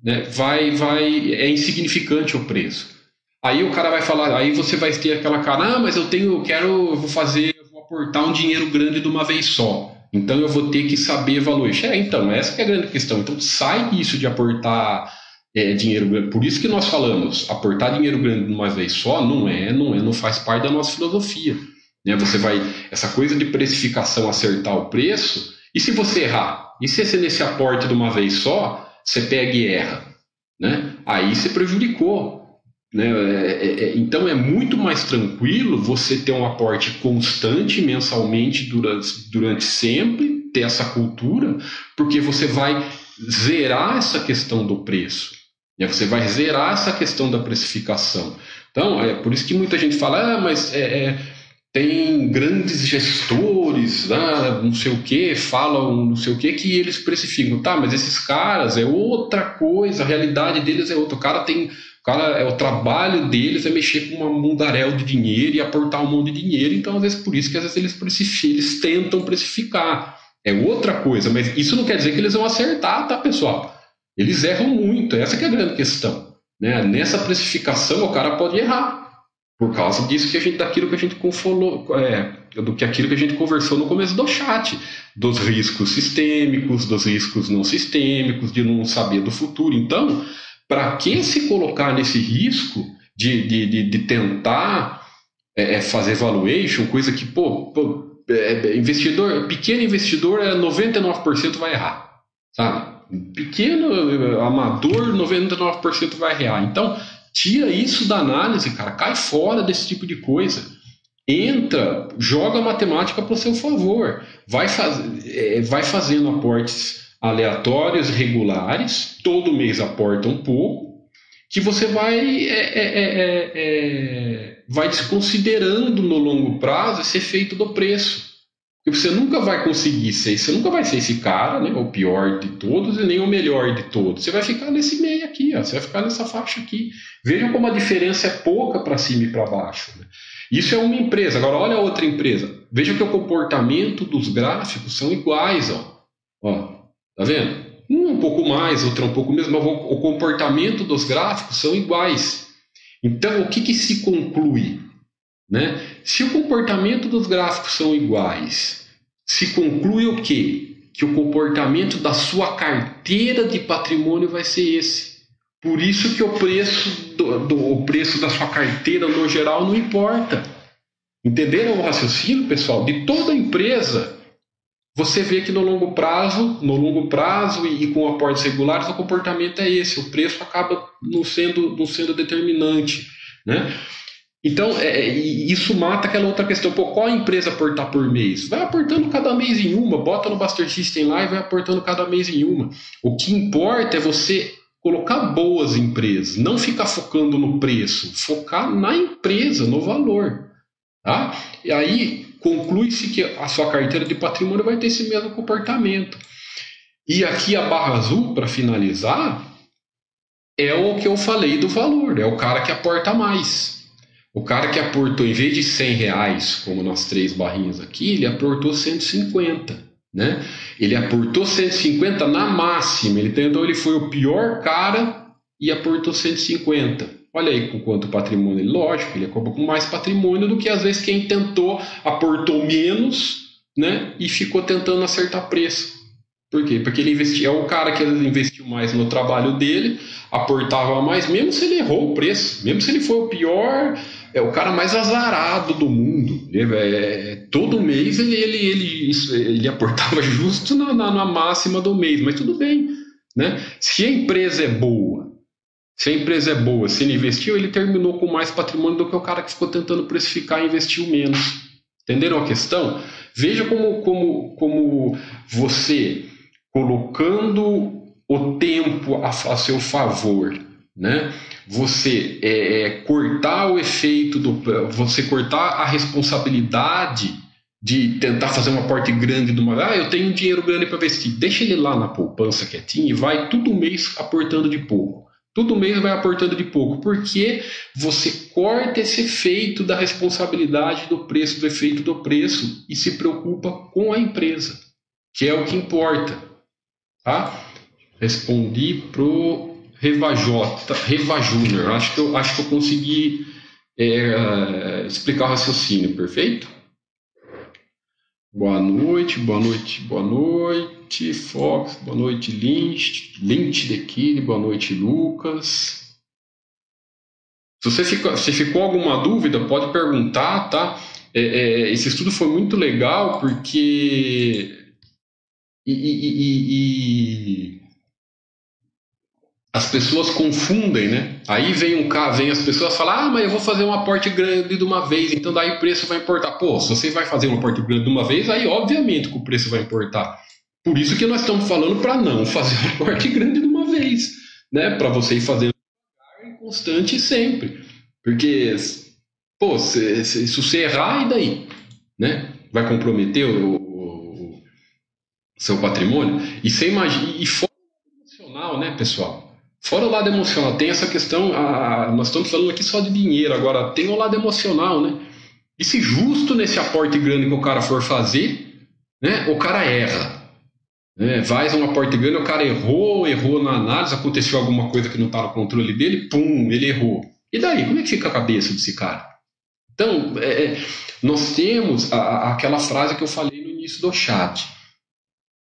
né, vai, vai é insignificante o preço. Aí o cara vai falar, aí você vai ter aquela cara, ah, mas eu tenho, eu quero, eu vou fazer, eu vou aportar um dinheiro grande de uma vez só. Então eu vou ter que saber valuation. É, então, essa é a grande questão. Então sai isso de aportar é, dinheiro grande. Por isso que nós falamos, aportar dinheiro grande de uma vez só não é, não é, não faz parte da nossa filosofia. Né? Você vai, essa coisa de precificação, acertar o preço, e se você errar? E se você nesse aporte de uma vez só, você pega e erra? Né? Aí você prejudicou. Né? É, é, é, então é muito mais tranquilo você ter um aporte constante mensalmente durante, durante sempre, ter essa cultura, porque você vai zerar essa questão do preço. Né? Você vai zerar essa questão da precificação. Então, é por isso que muita gente fala, ah, mas é, é tem grandes gestores, né, não sei o que, falam não sei o que, que eles precificam. Tá, mas esses caras é outra coisa, a realidade deles é outra. O cara tem. O cara, é o trabalho deles é mexer com uma mundaréu de dinheiro e aportar um monte de dinheiro, então às vezes por isso que às vezes eles precificam, eles tentam precificar. É outra coisa, mas isso não quer dizer que eles vão acertar, tá, pessoal? Eles erram muito, essa é a grande questão. Né? Nessa precificação o cara pode errar por causa disso que a gente, daquilo que a gente falou, é, do que aquilo que a gente conversou no começo do chat, dos riscos sistêmicos, dos riscos não sistêmicos, de não saber do futuro. Então, para que se colocar nesse risco de, de, de, de tentar é, é fazer valuation, coisa que, pô, pô é, é investidor, pequeno investidor é 99% vai errar, sabe? Pequeno amador, 99% vai errar. Então, Tira isso da análise, cara. Cai fora desse tipo de coisa. Entra, joga a matemática para o seu favor. Vai, faz, é, vai fazendo aportes aleatórios, regulares. Todo mês aporta um pouco. Que você vai, é, é, é, é, é vai desconsiderando no longo prazo esse efeito do preço. Porque você nunca vai conseguir ser, você nunca vai ser esse cara, né, o pior de todos e nem o melhor de todos. Você vai ficar nesse meio aqui, ó, você vai ficar nessa faixa aqui. Vejam como a diferença é pouca para cima e para baixo. Né? Isso é uma empresa. Agora, olha a outra empresa. Veja que o comportamento dos gráficos são iguais. Ó. Ó, tá vendo? Um um pouco mais, outro um pouco menos, mas o comportamento dos gráficos são iguais. Então, o que, que se conclui? Né? Se o comportamento dos gráficos são iguais, se conclui o quê? Que o comportamento da sua carteira de patrimônio vai ser esse. Por isso que o preço, do, do, o preço da sua carteira no geral não importa. Entenderam o raciocínio, pessoal? De toda empresa, você vê que no longo prazo, no longo prazo e, e com aportes regulares, o comportamento é esse. O preço acaba não sendo, não sendo determinante. Né? Então, é, é isso mata aquela outra questão. Pô, qual empresa aportar por mês? Vai aportando cada mês em uma, bota no Buster System lá e vai aportando cada mês em uma. O que importa é você colocar boas empresas, não ficar focando no preço, focar na empresa, no valor. Tá? E aí conclui-se que a sua carteira de patrimônio vai ter esse mesmo comportamento. E aqui a barra azul, para finalizar, é o que eu falei do valor, é o cara que aporta mais. O cara que aportou, em vez de 100 reais, como nas três barrinhas aqui, ele aportou 150. Né? Ele aportou 150 na máxima. Ele, então ele foi o pior cara e aportou 150. Olha aí com quanto patrimônio. Lógico, ele acabou com mais patrimônio do que às vezes quem tentou, aportou menos né? e ficou tentando acertar preço. Por quê? Porque ele investiu, é o cara que investiu mais no trabalho dele, aportava mais, mesmo se ele errou o preço, mesmo se ele foi o pior é o cara mais azarado do mundo. É, é, todo mês ele, ele, ele, isso, ele aportava justo na, na, na, máxima do mês, mas tudo bem. Né? Se a empresa é boa, se a empresa é boa, se ele investiu, ele terminou com mais patrimônio do que o cara que ficou tentando precificar e investiu menos. Entenderam a questão? Veja como, como, como você colocando o tempo a, a seu favor, né? Você é, é, cortar o efeito do. você cortar a responsabilidade de tentar fazer um aporte grande de uma. Ah, eu tenho dinheiro grande para investir. Deixa ele lá na poupança quietinho e vai todo mês aportando de pouco. Todo mês vai aportando de pouco, porque você corta esse efeito da responsabilidade do preço, do efeito do preço, e se preocupa com a empresa, que é o que importa. Tá? Respondi pro Revajota, Reva Júnior. Acho que eu, acho que eu consegui é, explicar o raciocínio, perfeito? Boa noite, boa noite, boa noite, Fox, boa noite, Lynch, Lynch de Kine, boa noite, Lucas. Se você ficou, se ficou alguma dúvida, pode perguntar, tá? É, é, esse estudo foi muito legal porque. E, e, e, as pessoas confundem, né? Aí vem um cara, vem as pessoas falar, ah, mas eu vou fazer um aporte grande de uma vez, então daí o preço vai importar. Pô, se você vai fazer um aporte grande de uma vez, aí obviamente que o preço vai importar. Por isso que nós estamos falando para não fazer um aporte grande de uma vez, né? Para você ir fazendo constante sempre. Porque, pô, se, se, se você errar, e daí? Né? Vai comprometer o, o, o seu patrimônio? E você imagina, e fora emocional, né, pessoal? Fora o lado emocional, tem essa questão, a, nós estamos falando aqui só de dinheiro, agora tem o lado emocional, né? E se justo nesse aporte grande que o cara for fazer, né, o cara erra. Né? Faz um aporte grande, o cara errou, errou na análise, aconteceu alguma coisa que não está no controle dele, pum, ele errou. E daí, como é que fica a cabeça desse cara? Então, é, é nós temos a, aquela frase que eu falei no início do chat.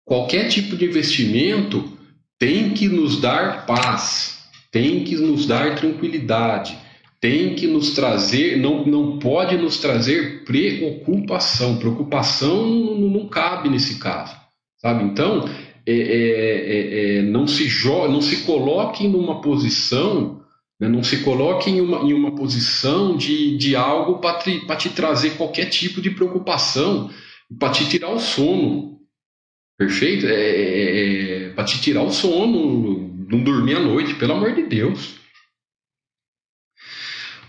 Qualquer tipo de investimento tem que nos dar paz, tem que nos dar tranquilidade, tem que nos trazer, não, não pode nos trazer preocupação. Preocupação não, não cabe nesse caso, sabe? Então, é, é, é, é não, se não se coloque numa posição, né, não se coloque em uma, em uma posição de, de algo para te, te trazer qualquer tipo de preocupação, para te tirar o sono, Perfeito? É, é, é para te tirar o sono, não dormir à noite, pelo amor de Deus.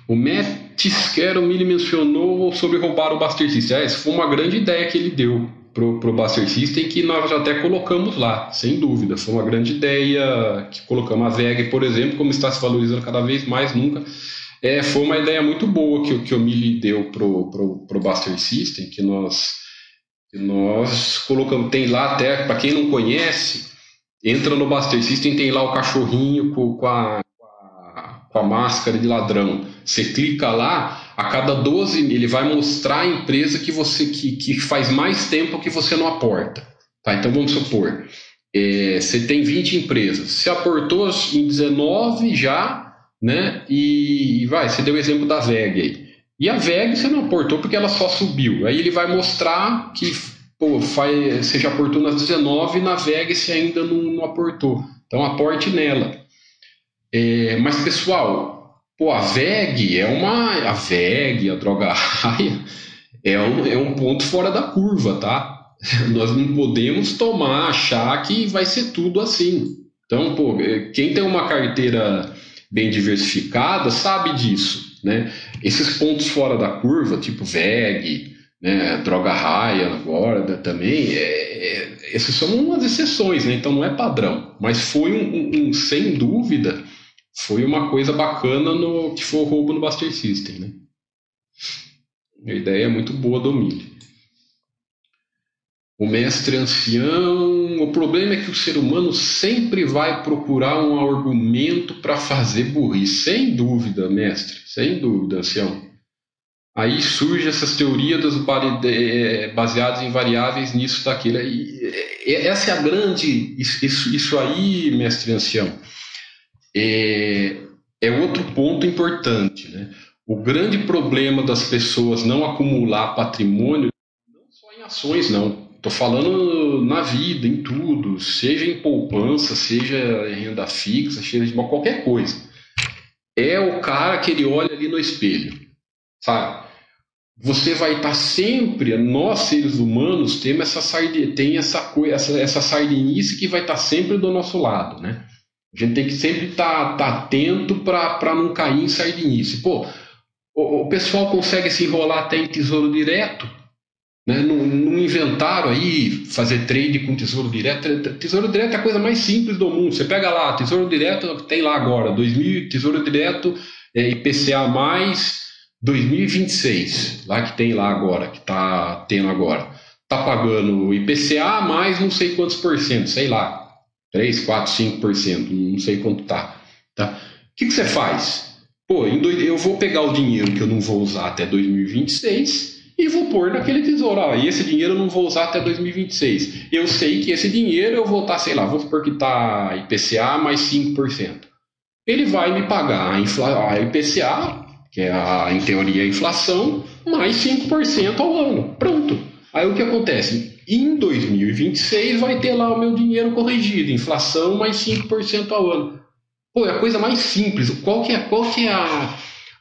O Matt me mencionou sobre roubar o Buster System. É, essa foi uma grande ideia que ele deu pro, pro Buster System que nós até colocamos lá, sem dúvida. Foi uma grande ideia que colocamos a VEG, por exemplo, como está se valorizando cada vez mais, nunca. É, foi uma ideia muito boa que, que o Mili deu pro, pro, pro Buster System, que nós nós colocamos, tem lá até, para quem não conhece, entra no Buster System, tem lá o cachorrinho com, com, a, com a máscara de ladrão. Você clica lá, a cada 12 ele vai mostrar a empresa que você que, que faz mais tempo que você não aporta. Tá? Então vamos supor, é, você tem 20 empresas, você aportou em 19 já, né? E, e vai, você deu o exemplo da VEG aí. E a VEG você não aportou porque ela só subiu. Aí ele vai mostrar que pô, faz, você já aportou nas 19 e na VEG você ainda não, não aportou. Então aporte nela. É, mas pessoal, pô, a VEG é uma. A VEG, a droga raia, é um, é um ponto fora da curva, tá? Nós não podemos tomar, achar que vai ser tudo assim. Então, pô, quem tem uma carteira bem diversificada sabe disso. Né? Esses pontos fora da curva, tipo VEG, né, droga raia agora também, é, é, essas são umas exceções, né? então não é padrão. Mas foi um, um, um, sem dúvida, foi uma coisa bacana no que foi o roubo no Buster System. Né? A ideia é muito boa do Mille. O mestre ancião, o problema é que o ser humano sempre vai procurar um argumento para fazer burrice. Sem dúvida, mestre, sem dúvida, ancião. Aí surge essas teorias é, baseadas em variáveis nisso, daquilo. E essa é a grande. Isso, isso aí, mestre ancião, é, é outro ponto importante. Né? O grande problema das pessoas não acumular patrimônio, não só em ações, não Tô falando na vida, em tudo, seja em poupança, seja em renda fixa, seja em qualquer coisa. É o cara que ele olha ali no espelho, sabe? Você vai estar tá sempre, nós seres humanos temos essa sardinha, tem essa coisa, essa, essa sardinice que vai estar tá sempre do nosso lado, né? A gente tem que sempre estar tá, tá atento para não cair em sardinice. Pô, o, o pessoal consegue se enrolar até em tesouro direto, né? Não, não, inventaram aí fazer trade com tesouro direto. Tesouro direto é a coisa mais simples do mundo. Você pega lá, tesouro direto tem lá agora, 2000, tesouro direto é, IPCA mais 2026, lá que tem lá agora, que está tendo agora. Está pagando IPCA mais não sei quantos por cento, sei lá, 3, 4, 5%, não sei quanto tá. Tá? O que, que você faz? Pô, eu vou pegar o dinheiro que eu não vou usar até 2026 e vou pôr naquele tesouro. Ah, e esse dinheiro eu não vou usar até 2026. Eu sei que esse dinheiro eu vou estar, sei lá, vou supor que está IPCA mais 5%. Ele vai me pagar a, infla, a IPCA, que é a, em teoria a inflação, mais 5% ao ano. Pronto. Aí o que acontece? Em 2026 vai ter lá o meu dinheiro corrigido, inflação mais 5% ao ano. Pô, é a coisa mais simples. Qual que é, qual que é a,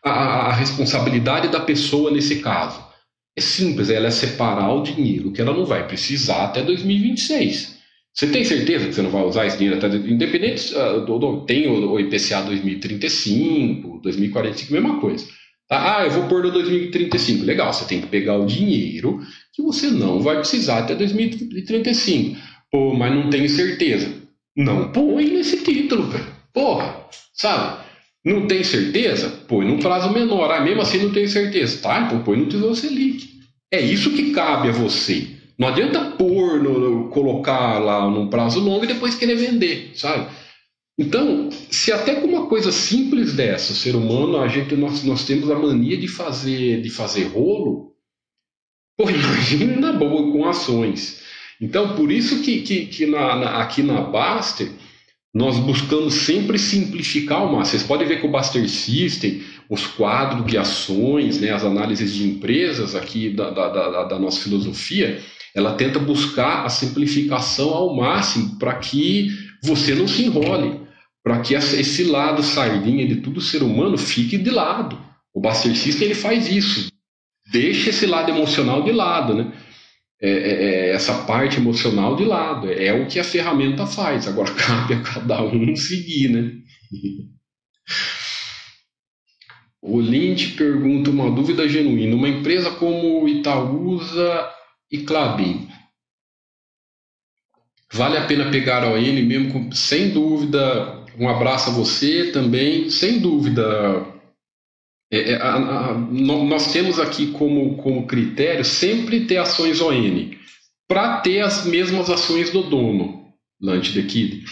a, a responsabilidade da pessoa nesse caso? É simples, ela é separar o dinheiro que ela não vai precisar até 2026. Você tem certeza que você não vai usar esse dinheiro até independente do, do, tem o, o IPCA 2035, 2045, mesma coisa. Tá? Ah, eu vou pôr no 2035. Legal, você tem que pegar o dinheiro que você não vai precisar até 2035. Pô, mas não tenho certeza. Não põe nesse título, velho. Porra, sabe? Não tem certeza? Põe num prazo menor. Ah, mesmo assim não tenho certeza. Tá, então põe no Tesouro Selic. É isso que cabe a você. Não adianta pôr, no, colocar lá num prazo longo e depois querer vender, sabe? Então, se até com uma coisa simples dessa, ser humano, a gente, nós, nós temos a mania de fazer, de fazer rolo, pô, imagina na boa com ações. Então, por isso que, que, que na, na, aqui na Baster, nós buscamos sempre simplificar o máximo. Vocês podem ver que o Buster System, os quadros de ações, né, as análises de empresas aqui da, da, da, da nossa filosofia, ela tenta buscar a simplificação ao máximo para que você não se enrole, para que esse lado sardinha de todo ser humano fique de lado. O Buster System ele faz isso, deixa esse lado emocional de lado, né? É, é, é, essa parte emocional de lado. É o que a ferramenta faz. Agora cabe a cada um seguir, né? O Lynch pergunta uma dúvida genuína. Uma empresa como Itaúsa e Clabin, vale a pena pegar a ON mesmo? Com, sem dúvida. Um abraço a você também. Sem dúvida, é, é, a, a, nós temos aqui como, como critério sempre ter ações ON, para ter as mesmas ações do dono, Lunch the Kid.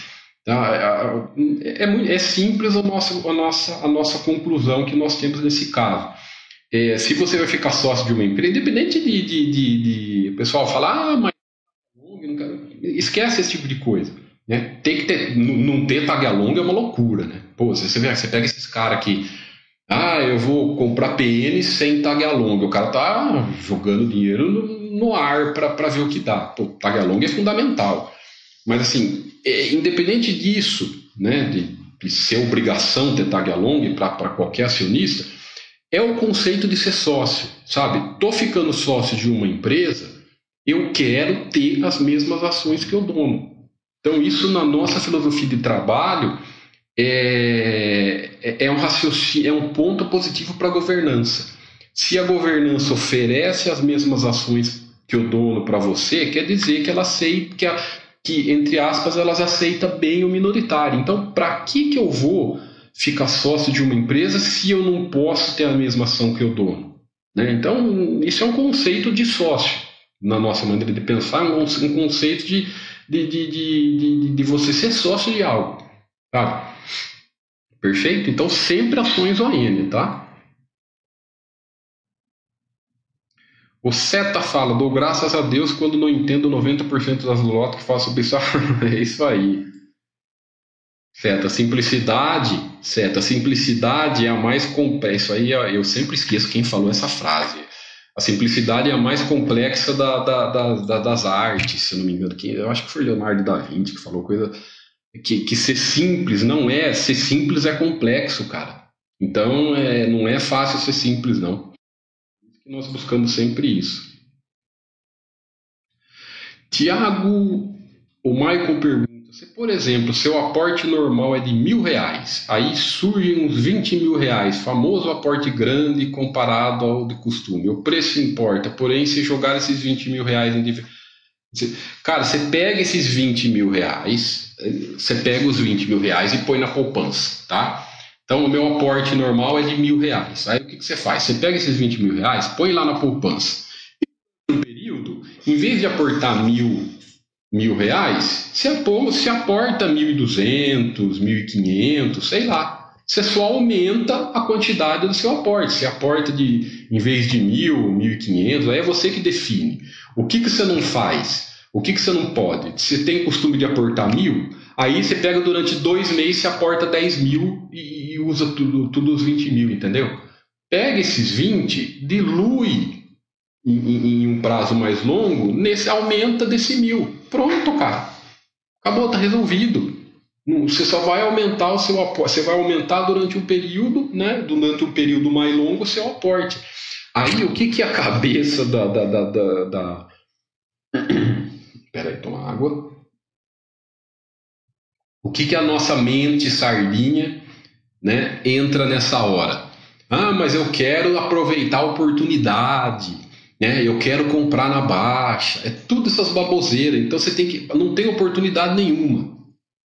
Tá? É, é, é, simples a nossa, a, nossa, a nossa conclusão que nós temos nesse caso. É, se você vai ficar sócio de uma empresa, independente de, de, de, de pessoal falar, ah, mas esquece esse tipo de coisa. Né? Tem que ter, não ter tag along é uma loucura. Né? Pô, você, você pega esses caras que ah, eu vou comprar PN sem tag along. O cara tá jogando dinheiro no, ar para ver o que dá. Pô, tag along é fundamental. Mas assim, é, independente disso, né, de, de, ser obrigação ter tag along para qualquer acionista, é o conceito de ser sócio, sabe? Tô ficando sócio de uma empresa, eu quero ter as mesmas ações que o dono. Então isso na nossa filosofia de trabalho é, é, é, um raciocínio, é um ponto positivo para a governança. Se a governança oferece as mesmas ações que o dono para você, quer dizer que ela aceita, que, a, que, entre aspas, elas aceita bem o minoritário. Então, para que, que eu vou ficar sócio de uma empresa se eu não posso ter a mesma ação que o dono? Né? Então, isso é um conceito de sócio, na nossa maneira de pensar, um, conceito de, de, de, de, de, você ser sócio de algo. Sabe? Perfeito? Então, sempre ações ON, tá? O Seta fala, dou graças a Deus quando não entendo 90% das lotas que faço isso. é isso aí. Seta, simplicidade, Seta, simplicidade é a mais complexa. Isso aí eu sempre esqueço quem falou essa frase. A simplicidade é a mais complexa da, da, da, das artes, se não me engano. Eu acho que foi Leonardo da Vinci que falou coisa que, que ser simples não é. Ser simples é complexo, cara. Então é, não é fácil ser simples, não. Nós buscamos sempre isso. Tiago, o Michael pergunta: se, por exemplo, seu aporte normal é de mil reais, aí surgem uns 20 mil reais, famoso aporte grande comparado ao de costume. O preço importa, porém, se jogar esses 20 mil reais em Cara, você pega esses 20 mil reais, você pega os 20 mil reais e põe na poupança, tá? Então, o meu aporte normal é de mil reais. Aí, o que, que você faz? Você pega esses 20 mil reais, põe lá na poupança. E no período, em vez de aportar mil mil reais, se, se aporta 1.200, 1.500, sei lá. Você só aumenta a quantidade do seu aporte. Você aporta de, em vez de mil, 1.500, aí é você que define. O que, que você não faz? O que, que você não pode? Você tem costume de aportar mil? Aí você pega durante dois meses, você aporta 10 mil e, e usa tudo, tudo os 20 mil, entendeu? Pega esses 20, dilui em, em, em um prazo mais longo, nesse aumenta desse mil. Pronto, cara. Acabou, tá resolvido. Você só vai aumentar o seu aporte, você vai aumentar durante um período, né? Durante um período mais longo o seu aporte. Aí o que, que a cabeça da, da, da, da... Peraí, toma água. O que, que a nossa mente sardinha né, entra nessa hora? Ah, mas eu quero aproveitar a oportunidade, né? Eu quero comprar na baixa. É tudo essas baboseiras. Então você tem que. Não tem oportunidade nenhuma.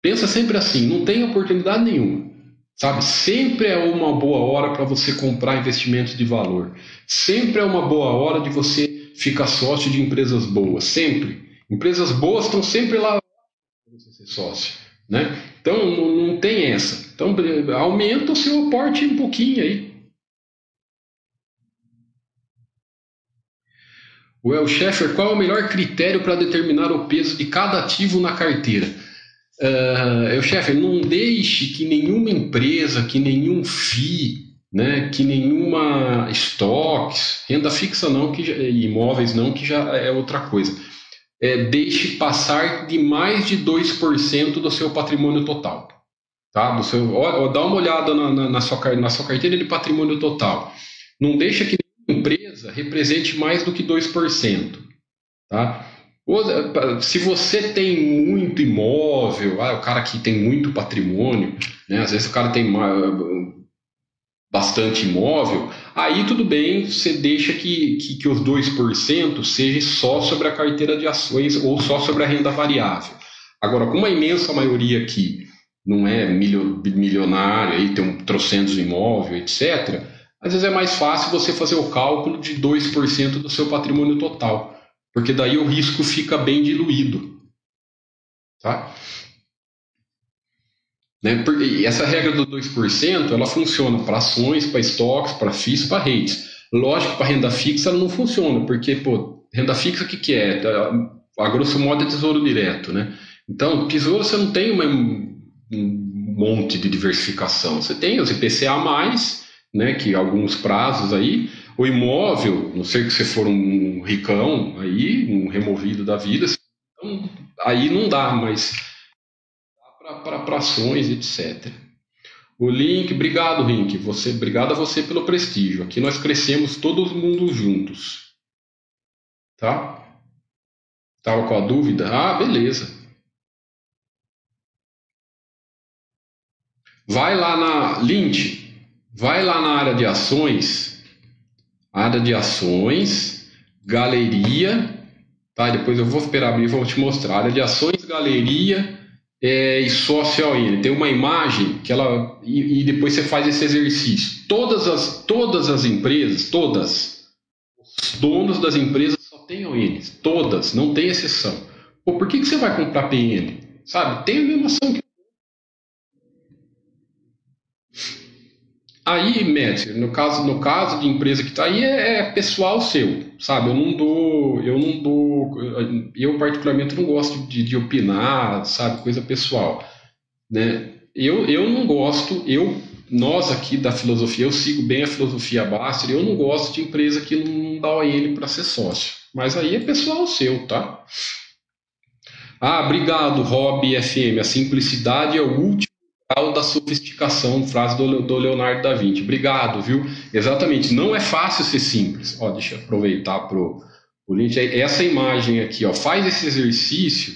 Pensa sempre assim, não tem oportunidade nenhuma. Sabe? Sempre é uma boa hora para você comprar investimentos de valor. Sempre é uma boa hora de você ficar sócio de empresas boas. Sempre. Empresas boas estão sempre lá para você ser sócio. Né? Então não, tem essa. Então aumenta o seu aporte um pouquinho aí. O El Sheffer, qual é o melhor critério para determinar o peso de cada ativo na carteira? Uh, El Sheffer, não deixe que nenhuma empresa, que nenhum FII, né, que nenhuma stocks, renda fixa não, que já, imóveis não, que já é outra coisa é, deixe passar de mais de 2% do seu patrimônio total. Tá? Do seu, ó, ó, dá uma olhada na, na, na, sua, na sua carteira de patrimônio total. Não deixa que nenhuma empresa represente mais do que 2%. Tá? Se você tem muito imóvel, ah, o cara que tem muito patrimônio, né, às vezes o cara tem bastante imóvel, aí tudo bem, você deixa que, que, que os 2% seja só sobre a carteira de ações ou só sobre a renda variável. Agora, como a imensa maioria aqui não é milionário, aí tem um trocentos imóvel, etc., às vezes é mais fácil você fazer o cálculo de 2% do seu patrimônio total, porque daí o risco fica bem diluído. Tá? Né? E essa regra do 2% ela funciona para ações, para estoques, para FIIs, para REITs. Lógico, para renda fixa ela não funciona, porque pô, renda fixa o que, que é? A grosso modo é tesouro direto. Né? Então, tesouro você não tem uma, um monte de diversificação. Você tem os IPCA, né, que alguns prazos aí, o imóvel, não sei que você for um ricão aí, um removido da vida, então, aí não dá, mas para ações, etc. O link, obrigado, Rink. Você, obrigado a você pelo prestígio. Aqui nós crescemos todo mundo juntos. Tá? Tava com a dúvida? Ah, beleza. Vai lá na Lint, vai lá na área de ações, área de ações, galeria, tá? Depois eu vou esperar abrir vou te mostrar. Área de ações, galeria, é, e social in. Tem uma imagem que ela e, e, depois você faz esse exercício. Todas as todas as empresas, todas os donos das empresas só têm ONs, todas, não tem exceção. Pô, por que, que você vai comprar PN? Sabe? Tem a mesma ação que Aí, Metzer, no caso, no caso de empresa que está aí, é, é, pessoal seu, sabe? Eu não dou, eu não dou, eu particularmente não gosto de, de opinar, sabe? Coisa pessoal, né? Eu, eu não gosto, eu, nós aqui da filosofia, eu sigo bem a filosofia Baster, eu não gosto de empresa que não dá ON para ser sócio. Mas aí é pessoal seu, tá? Ah, obrigado, Rob FM. A simplicidade é o último da sofisticação, frase do, do, Leonardo da Vinci. Obrigado, viu? Exatamente, não é fácil ser simples. Ó, deixa eu aproveitar pro, o link. É essa imagem aqui, ó, faz esse exercício.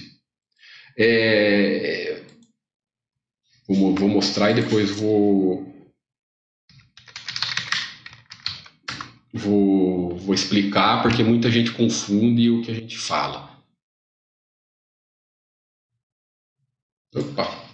É, vou, vou mostrar e depois vou, vou, vou explicar, porque muita gente confunde o que a gente fala. Opa!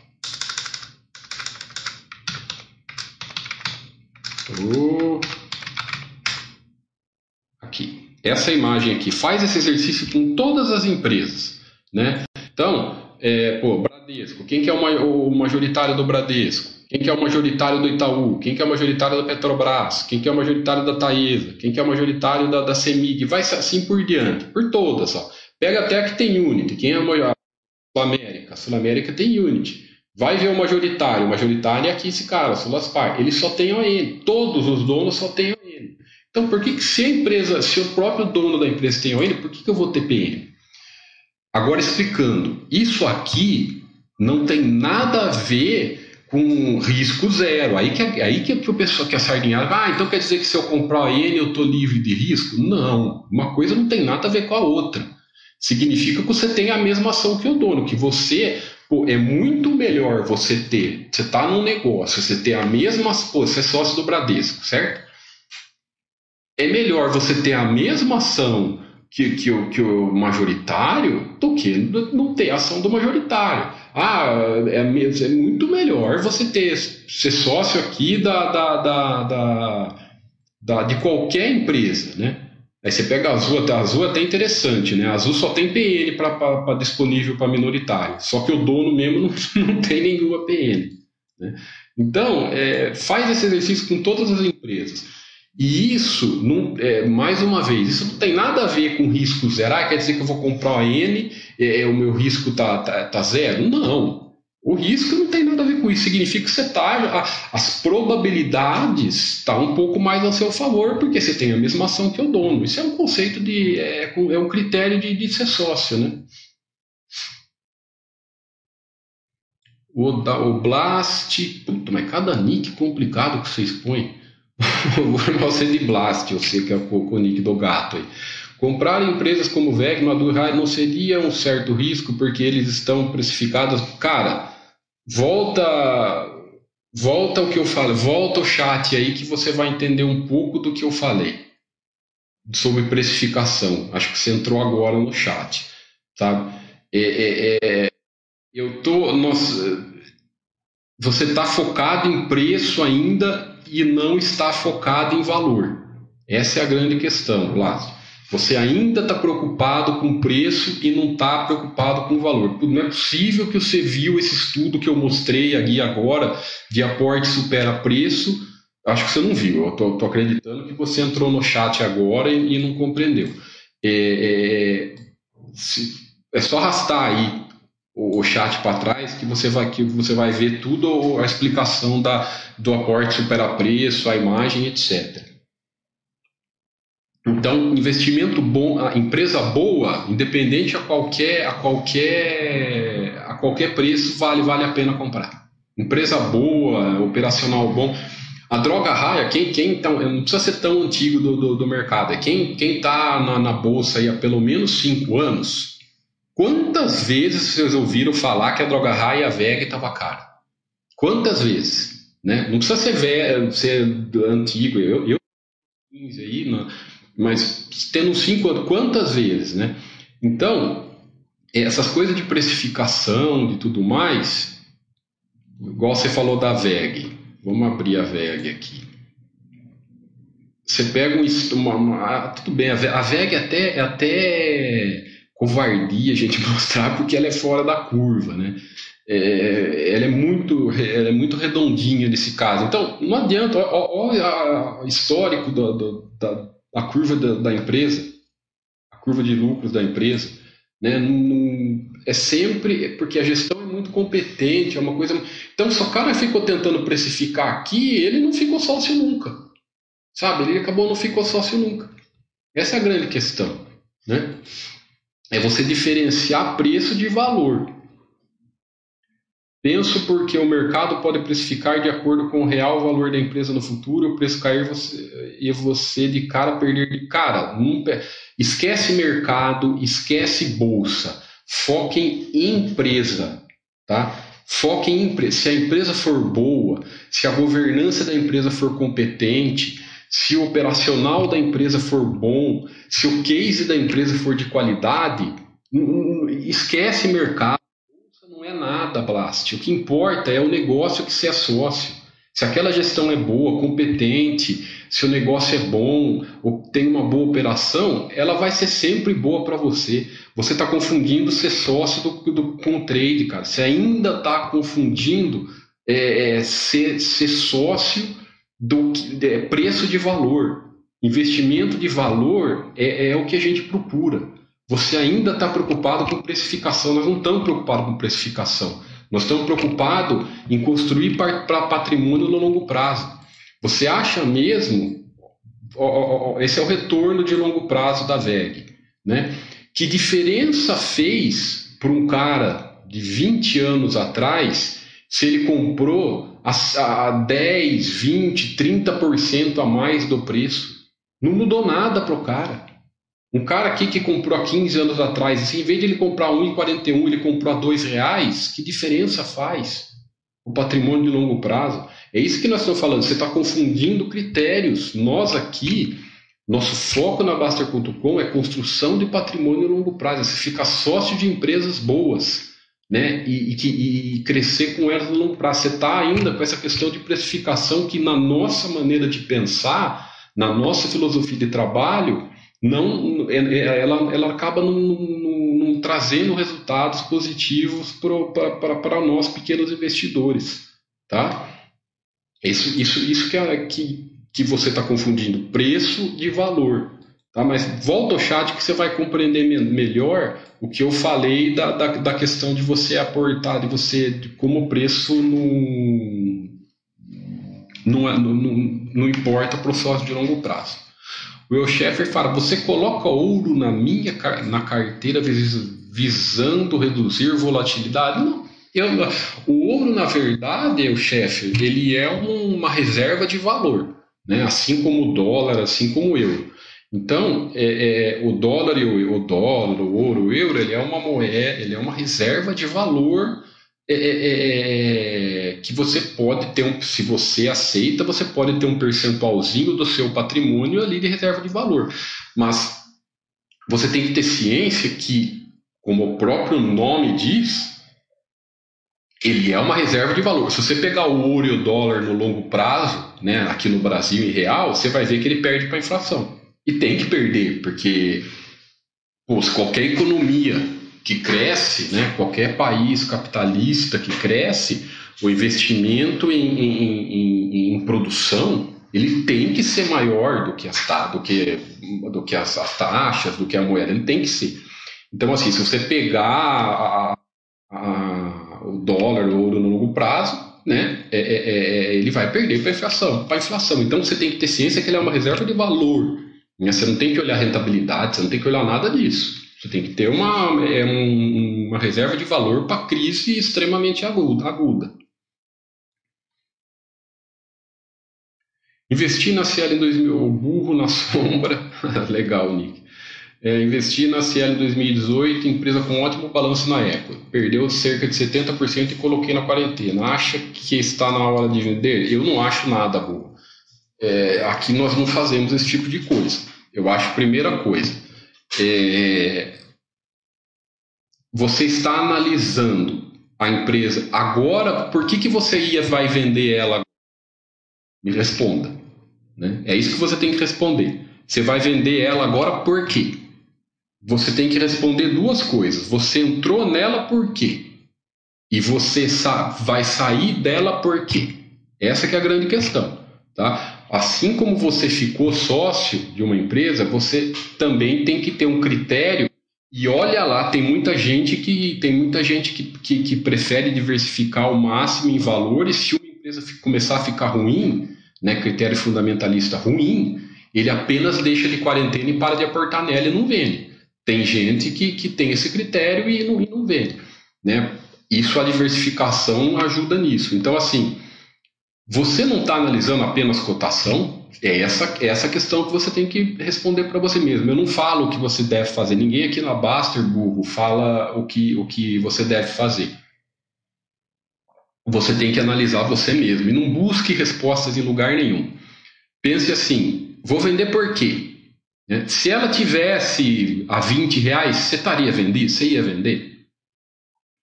Aqui. Essa imagem aqui. Faz esse exercício com todas as empresas. Né? Então, é, pô, Bradesco, quem que é o majoritário do Bradesco? Quem que é o majoritário do Itaú? Quem que é o majoritário da Petrobras? Quem que é o majoritário da Taesa? Quem que é o majoritário da, da Semig? Vai assim por diante, por todas. Ó. Pega até a que tem Unity. Quem é a Sul-América? A Sul-América tem Unity. Vai ver o majoritário. O majoritário é aqui esse cara, Sulaspar. Ele só tem ON. Todos os donos só têm ON. Então, por que, que se a empresa, se o próprio dono da empresa tem ON, por que, que eu vou ter PN? Agora explicando, isso aqui não tem nada a ver com risco zero. Aí que, aí que, o pessoal que é sardinhado, ah, então quer dizer que se eu comprar a N eu estou livre de risco? Não, uma coisa não tem nada a ver com a outra. Significa que você tem a mesma ação que o dono, que você pô, é muito melhor você ter, você está num negócio, você ter a mesma, pô, você é sócio do Bradesco, certo? É melhor você ter a mesma ação que, que, o, que o majoritário do que não ter ação do majoritário. Ah, é, é muito melhor você ter ser sócio aqui da, da, da, da, da de qualquer empresa, né? Aí você pega a Azul, a Azul é até interessante, né? A Azul só tem PN para disponível para minoritário, só que o dono mesmo não, não tem nenhuma PN. Né? Então, é, faz esse exercício com todas as empresas. E isso, não, é, mais uma vez, isso não tem nada a ver com risco zero. Ah, quer dizer que eu vou comprar a N, é, é, o meu risco tá, tá, tá, zero? Não. O risco não tem nada a ver com isso. Significa que você tá, as probabilidades estão tá um pouco mais a seu favor, porque você tem a mesma ação que o dono. Isso é um conceito de. é, é um critério de, de ser sócio, né? O, o Blast. Puta, mas cada nick complicado que vocês põem. vou você de Blast, eu sei que é o, nick do gato aí. Comprar empresas como VEG no Adurai não seria um certo risco porque eles estão precificados. Cara, volta volta o que eu falei, volta o chat aí que você vai entender um pouco do que eu falei sobre precificação. Acho que você entrou agora no chat, sabe? É, é, é, eu tô, nossa, você está focado em preço ainda e não está focado em valor. Essa é a grande questão, Lázaro. Você ainda está preocupado com preço e não está preocupado com valor. Não é possível que você viu esse estudo que eu mostrei aqui agora de aporte supera preço. Acho que você não viu. Eu estou acreditando que você entrou no chat agora e, e não compreendeu. É, é, se, é só arrastar aí o, chat para trás que você vai que você vai ver tudo a explicação da, do aporte supera preço, a imagem, etc. Então, investimento bom, empresa boa, independente a qualquer a qualquer a qualquer preço, vale vale a pena comprar. Empresa boa, operacional bom. A droga raia, quem, quem então, não precisa ser tão antigo do, do, do mercado, é quem está na, na bolsa há pelo menos cinco anos, Quantas vezes vocês ouviram falar que a droga raia e a estava cara? Quantas vezes? Né? Não precisa ser, velho, ser antigo, eu, eu 15 aí, não, mas tendo 5 anos, quantas vezes? Né? Então, essas coisas de precificação, de tudo mais, igual você falou da VEG, vamos abrir a VEG aqui. Você pega um, uma, uma ah, tudo bem, a VEG até, é até covardia a gente mostrar porque ela é fora da curva, né? É, ela é muito ela é muito redondinha nesse caso. Então, não adianta, olha o histórico do, do, da, da, curva da, da, empresa, a curva de lucros da empresa, né? Não, é sempre porque a gestão é muito competente, é uma coisa. Então, se o cara ficou tentando precificar aqui, ele não ficou sócio nunca, sabe? Ele acabou não ficou sócio nunca. Essa é a grande questão, né? é você diferenciar preço de valor. Penso porque o mercado pode precificar de acordo com o real valor da empresa no futuro, o preço cair você, e você de cara perder de cara. esquece mercado, esquece bolsa. Foque em empresa, tá? Foque em empresa. Se a empresa for boa, se a governança da empresa for competente, se o operacional da empresa for bom, se o case da empresa for de qualidade, esquece mercado. Nada, Blast. O que importa é o negócio que você é sócio. Se aquela gestão é boa, competente, se o negócio é bom, ou tem uma boa operação, ela vai ser sempre boa para você. Você está confundindo ser sócio do, do, com trade, cara. Você ainda está confundindo é, é, ser, ser sócio do é, preço de valor. Investimento de valor é, é o que a gente procura. Você ainda está preocupado com precificação. Nós não estamos preocupados com precificação. Nós estamos preocupados em construir para patrimônio no longo prazo. Você acha mesmo, esse é o retorno de longo prazo da VEG, né? Que diferença fez para um cara de 20 anos atrás se ele comprou a, a 10, 20, 30% a mais do preço? Não mudou nada para o cara. Um cara aqui que comprou há 15 anos atrás, assim, em vez de ele comprar 1,41, ele comprou a R$ reais, que diferença faz o patrimônio de longo prazo? É isso que nós estamos falando. Você está confundindo critérios. Nós aqui, nosso foco na Baster.com é construção de patrimônio de longo prazo. Você fica sócio de empresas boas, né? E, e, e crescer com elas no longo prazo. Você está ainda com essa questão de precificação que na nossa maneira de pensar, na nossa filosofia de trabalho não, é, é, ela, ela acaba não, trazendo resultados positivos para nós pequenos investidores, tá? Isso, isso, isso que, é, que, que você está confundindo preço de valor, tá? Mas volta ao chat que você vai compreender melhor o que eu falei da, da, da questão de você aportar, de você de como preço não, não, não, não importa para o sócio de longo prazo. O Will Sheffer fala: você coloca ouro na minha na carteira visando reduzir volatilidade? Não. Eu, o ouro, na verdade, o chefe, ele é uma reserva de valor, né? assim como o dólar, assim como o euro. Então, é, é, o dólar, o, o dólar, o ouro, o euro, ele é uma moeda, ele é uma reserva de valor é é, é, é, que você pode ter um, se você aceita, você pode ter um percentualzinho do seu patrimônio ali de reserva de valor. Mas você tem que ter ciência que, como o próprio nome diz, ele é uma reserva de valor. Se você pegar o ouro e o dólar no longo prazo, né, aqui no Brasil em real, você vai ver que ele perde para a inflação. E tem que perder, porque pô, qualquer economia que cresce, né, qualquer país capitalista que cresce, o investimento em, em, em, em produção ele tem que ser maior do que as, do que, do que as, as, taxas, do que a moeda, ele tem que ser. Então, assim, se você pegar a, a, o dólar, o ouro no longo prazo, né, é, é, é ele vai perder para a inflação, inflação. Então, você tem que ter ciência que ele é uma reserva de valor. Né? Você não tem que olhar rentabilidade, você não tem que olhar nada disso. Você tem que ter uma, é, um, uma reserva de valor para crise extremamente aguda. aguda. Investir na CL em 2000, o burro na sombra, legal, Nick. É, investi na CL em 2018, empresa com ótimo balanço na época. Perdeu cerca de 70% e coloquei na quarentena. Acha que está na hora de vender? Eu não acho nada, burro. É, aqui nós não fazemos esse tipo de coisa. Eu acho, primeira coisa, é, você está analisando a empresa agora, por que, que você ia vai vender ela? Me responda. Né? É isso que você tem que responder. Você vai vender ela agora por quê? Você tem que responder duas coisas. Você entrou nela por quê? E você sa vai sair dela por quê? Essa que é a grande questão. Tá? Assim como você ficou sócio de uma empresa, você também tem que ter um critério. E olha lá, tem muita gente que tem muita gente que, que, que prefere diversificar ao máximo em valores. Se uma empresa começar a ficar ruim, né, critério fundamentalista ruim, ele apenas deixa de quarentena e para de aportar nela e não vende. Tem gente que, que tem esse critério e não, e não vende. Né? Isso a diversificação ajuda nisso. Então, assim, você não está analisando apenas cotação, é essa, é essa questão que você tem que responder para você mesmo. Eu não falo o que você deve fazer, ninguém aqui na Baster Burro fala o que, o que você deve fazer. Você tem que analisar você mesmo e não busque respostas em lugar nenhum. Pense assim: vou vender por quê? Né? Se ela tivesse a 20 reais, você estaria vendendo? Você ia vender?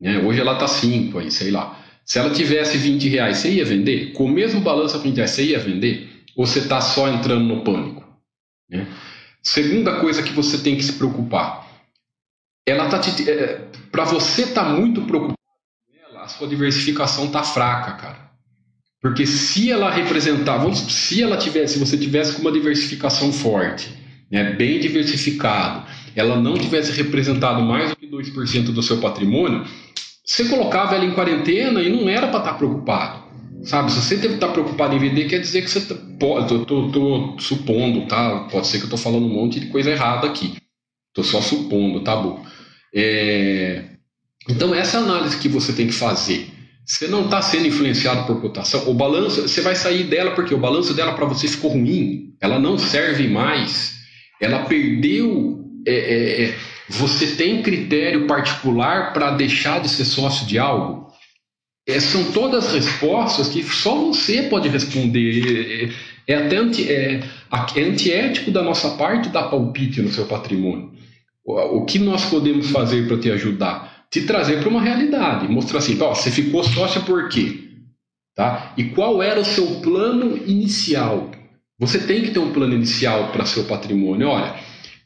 Né? Hoje ela está 5 aí, sei lá. Se ela tivesse 20 reais, você ia vender? Com o mesmo balanço a 20 reais, você ia vender? Ou você está só entrando no pânico? Né? Segunda coisa que você tem que se preocupar. Ela tá é, para você estar tá muito preocupado com ela, a sua diversificação tá fraca, cara. Porque se ela representar, se ela tivesse, se você tivesse com uma diversificação forte, né, bem diversificado, ela não tivesse representado mais do que 2% do seu patrimônio, você colocava ela em quarentena e não era para estar tá preocupado. Sabe, se você deve estar tá preocupado em vender, quer dizer que você tá, pode. Eu tô, tô, supondo, tá? Pode ser que eu estou falando um monte de coisa errada aqui. Estou só supondo, tá bom? É... Então, essa análise que você tem que fazer. Você não está sendo influenciado por cotação. O balanço, você vai sair dela porque o balanço dela para você ficou ruim. Ela não serve mais. Ela perdeu. É, é, é você tem critério particular para deixar de ser sócio de algo? É, são todas respostas que só você pode responder. É, é até anti, é, é antiético da nossa parte dar palpite no seu patrimônio. O, o que nós podemos fazer para te ajudar? Te trazer para uma realidade, mostrar assim, ó, você ficou sócio por quê? Tá? E qual era o seu plano inicial? Você tem que ter um plano inicial para seu patrimônio. Olha,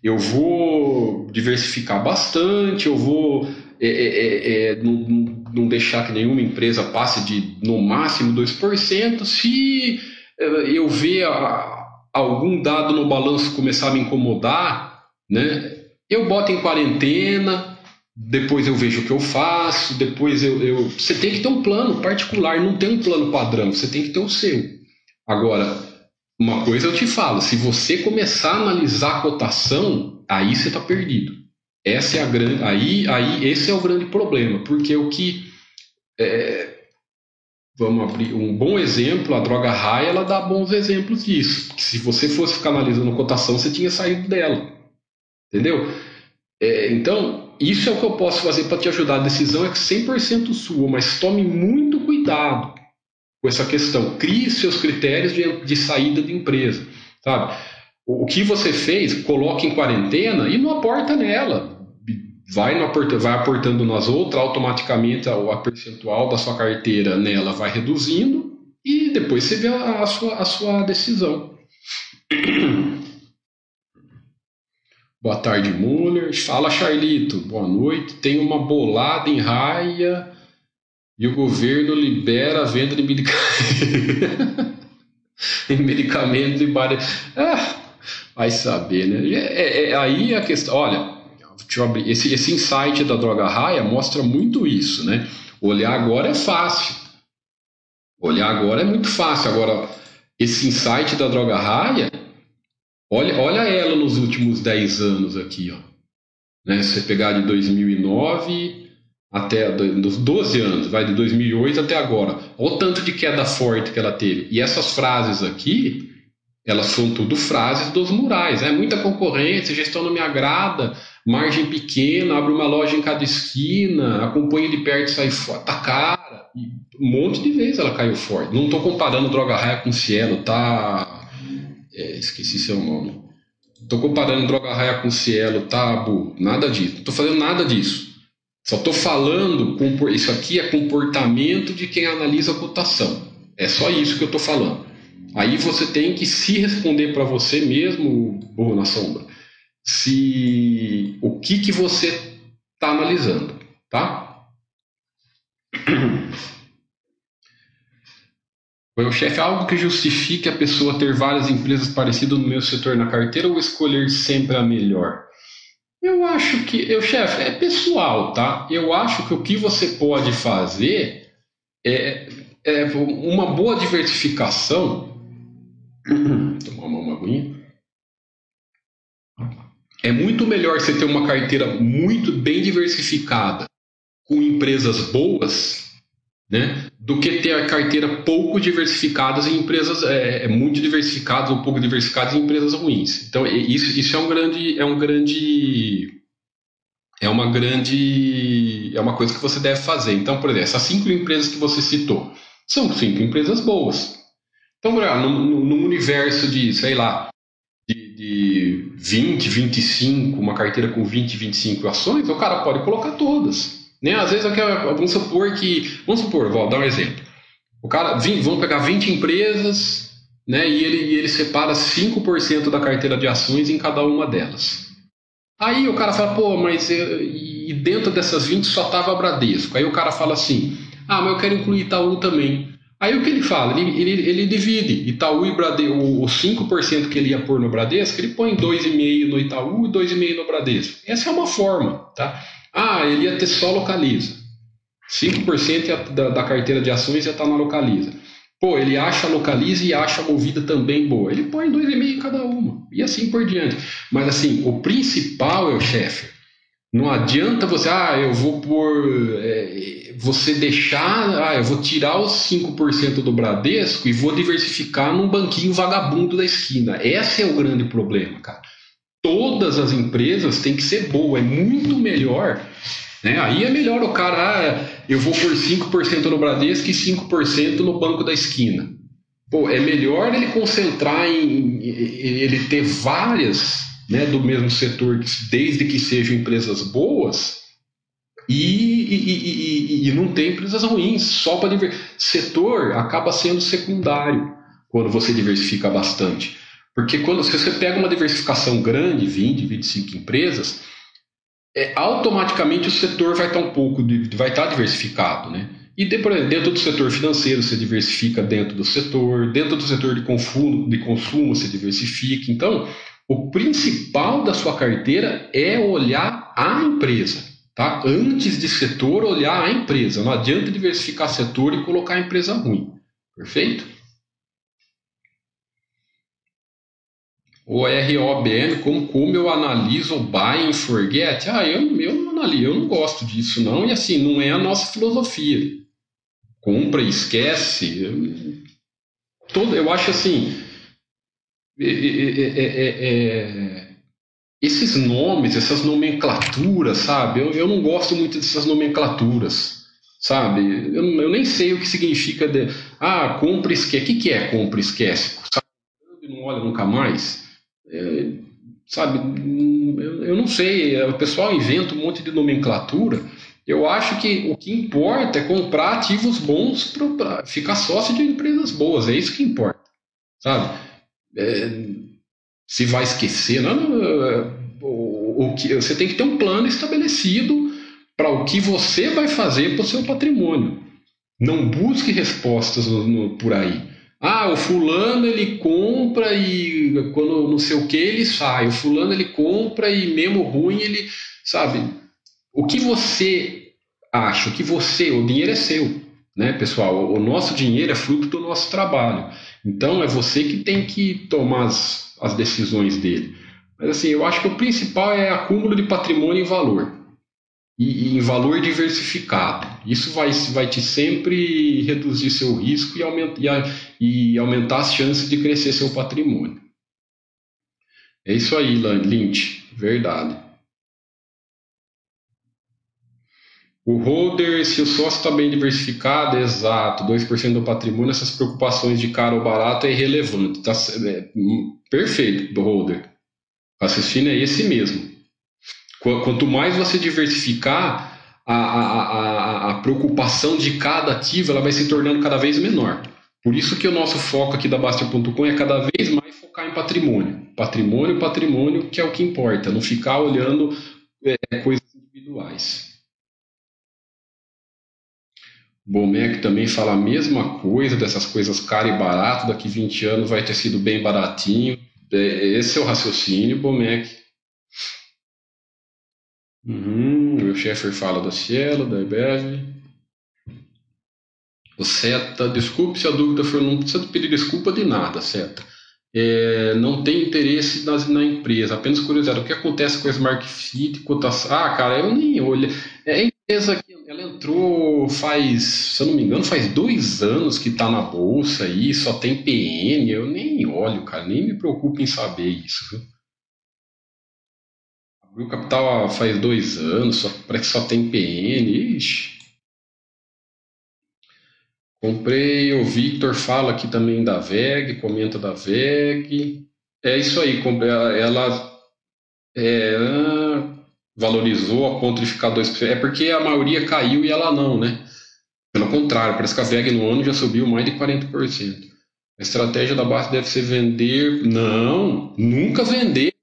eu vou diversificar bastante, eu vou é, é, é, é, não, não, deixar que nenhuma empresa passe de no máximo 2%. Se é, eu ver a, algum dado no balanço começar a me incomodar, né, eu boto em quarentena, depois eu vejo o que eu faço, depois eu, eu. Você tem que ter um plano particular, não tem um plano padrão, você tem que ter o seu. Agora, uma coisa eu te falo: se você começar a analisar a cotação, aí você está perdido. Essa é a grande, aí, aí esse é o grande problema, porque o que é, vamos abrir um bom exemplo, a droga raia, ela dá bons exemplos disso. Se você fosse ficar analisando cotação, você tinha saído dela, entendeu? É, então isso é o que eu posso fazer para te ajudar. A decisão é 100% sua, mas tome muito cuidado com essa questão. Crie seus critérios de, de saída de empresa, sabe? O que você fez, coloque em quarentena e não aporta nela vai, no, vai aportando nas outras, automaticamente a, a percentual da sua carteira nela vai reduzindo e depois você vê a, a sua, a sua decisão. Boa tarde, Muller. Fala, Charlito. Boa noite. Tem uma bolada em raia e o governo libera a venda de medicamentos. medicamentos e bar... ah, vai saber, né? É, é, é, aí a questão. Olha. Esse, esse insight da droga raia mostra muito isso, né? Olhar agora é fácil. Olhar agora é muito fácil. Agora, esse insight da droga raia, olha, olha ela nos últimos 10 anos aqui, ó. Né? Se você pegar de 2009 até dos 12 anos, vai de 2008 até agora. Olha o tanto de queda forte que ela teve. E essas frases aqui, elas são tudo frases dos murais. É muita concorrência, gestão não me agrada, margem pequena, abre uma loja em cada esquina, acompanha de perto e sai fora, tá cara. E um monte de vezes ela caiu fora. Não estou comparando Droga Raia com Cielo, tá? É, esqueci seu nome. Estou comparando Droga Raia com Cielo, tá, Bu? Nada disso. Não estou fazendo nada disso. Só estou falando, isso aqui é comportamento de quem analisa a cotação. É só isso que eu estou falando. Aí você tem que se responder para você mesmo, burro na sombra se o que, que você está analisando, tá? O chefe, algo que justifique a pessoa ter várias empresas parecidas no meu setor na carteira ou escolher sempre a melhor? Eu acho que, eu chefe, é pessoal, tá? Eu acho que o que você pode fazer é, é uma boa diversificação. Tomar uma aguinha é muito melhor você ter uma carteira muito bem diversificada com empresas boas, né, do que ter a carteira pouco diversificada em empresas é, é, muito diversificadas ou pouco diversificadas em empresas ruins. Então isso, isso é um grande é um grande é uma grande é uma coisa que você deve fazer. Então, por exemplo, essas cinco empresas que você citou são cinco empresas boas. Então, no, universo de, sei lá, de 20, 25, uma carteira com 20, 25 ações, o cara pode colocar todas. Né? Às vezes eu quero, vamos supor que, vamos supor, vou dar um exemplo. O cara, vamos pegar 20 empresas, né? E ele, e ele separa 5% da carteira de ações em cada uma delas. Aí o cara fala, pô, mas e dentro dessas 20 só tava Bradesco. Aí o cara fala assim, ah, mas eu quero incluir Itaú também. Aí o que ele fala? Ele, ele, ele divide Itaú e Bradesco, os 5% que ele ia pôr no Bradesco, ele põe 2,5% no Itaú e 2,5% no Bradesco. Essa é uma forma, tá? Ah, ele ia ter só localiza. 5% da, da carteira de ações ia estar na localiza. Pô, ele acha a localiza e acha a movida também boa. Ele põe 2,5% em cada uma. E assim por diante. Mas assim, o principal é o chefe. Não adianta você, ah, eu vou por. É, você deixar, ah, eu vou tirar os 5% do Bradesco e vou diversificar num banquinho vagabundo da esquina. Esse é o grande problema, cara. Todas as empresas têm que ser boas, é muito melhor. Né? Aí é melhor o cara, ah, eu vou por 5% no Bradesco e 5% no banco da esquina. Pô, é melhor ele concentrar em ele ter várias né, do mesmo setor, desde que sejam empresas boas, e, e, e, e não tem empresas ruins, só para diversificar. Setor acaba sendo secundário quando você diversifica bastante. Porque quando se você pega uma diversificação grande, 20, 25 empresas, é, automaticamente o setor vai estar um pouco vai estar diversificado, né? E dentro do setor financeiro você diversifica dentro do setor, dentro do setor de consumo, de consumo você diversifica. Então, o principal da sua carteira é olhar a empresa. Tá? Antes de setor, olhar a empresa. Não adianta diversificar setor e colocar a empresa ruim. Perfeito? O ROBN, como, como eu analiso o buy and forget? Ah, eu, eu não analiso, eu não gosto disso não. E assim, não é a nossa filosofia. Compra e esquece. Eu, todo, eu acho assim, é é, é, é, esses nomes, essas nomenclaturas, sabe? Eu, eu não gosto muito dessas nomenclaturas, sabe? Eu, eu nem sei o que significa de, ah, compra e esquece. O que, que é compra e esquece? Sabe? Não olha nunca mais. É, sabe? Eu, eu não sei. O pessoal inventa um monte de nomenclatura. Eu acho que o que importa é comprar ativos bons para ficar sócio de empresas boas. É isso que importa, sabe? é, se vai esquecer. Não, não, o, o, que, você tem que ter um plano estabelecido para o que você vai fazer para o seu patrimônio. Não busque respostas no, no, por aí. Ah, o fulano ele compra e quando não sei o que ele sai. O fulano ele compra e mesmo ruim ele, sabe? O que você acha, o que você, o dinheiro é seu, né, pessoal? O nosso dinheiro é fruto do nosso trabalho. Então é você que tem que tomar as, as decisões dele. Mas assim, eu acho que o principal é acúmulo de patrimônio em valor. E, e, em valor diversificado. Isso vai, vai te sempre reduzir seu risco e, aumenta, e, a, e aumentar as chances de crescer seu patrimônio. É isso aí, Lynch. Verdade. O holder, se o sócio está bem diversificado, é exato, 2% do patrimônio, essas preocupações de caro ou barato é irrelevante. Tá, é, hum, perfeito holder. O raciocínio é esse mesmo. Quanto mais você diversificar, a, a, a, a preocupação de cada ativo ela vai se tornando cada vez menor. Por isso que o nosso foco aqui da Bastia.com é cada vez mais focar em patrimônio. Patrimônio, patrimônio, que é o que importa, não ficar olhando é, coisas individuais. Bomec também fala a mesma coisa, dessas coisas caro e barato, daqui 20 anos vai ter sido bem baratinho. É, esse é o raciocínio, Bomec. Uhum, o Sheffer fala da Cielo, da IBEV. O Seta, desculpe se a dúvida for, não precisa pedir desculpa de nada, Seta. É, não tem interesse na, na, empresa, apenas curiosidade. O que acontece com a Smart Fit, cotação? Ah, cara, eu nem olho. É a empresa que ela entrou faz, se eu não me engano, faz dois anos que está na bolsa aí, só tem PN, eu nem olho, cara, nem me preocupo em saber isso, viu? Abriu capital faz dois anos, só, parece que só tem PN, ixi. Comprei, o Victor fala aqui também da VEG, comenta da VEG. É isso aí, ela. É, valorizou a ponto de ficar 2%. É porque a maioria caiu e ela não, né? Pelo contrário, parece que a VEG no ano já subiu mais de 40%. A estratégia da base deve ser vender. Não, nunca vender.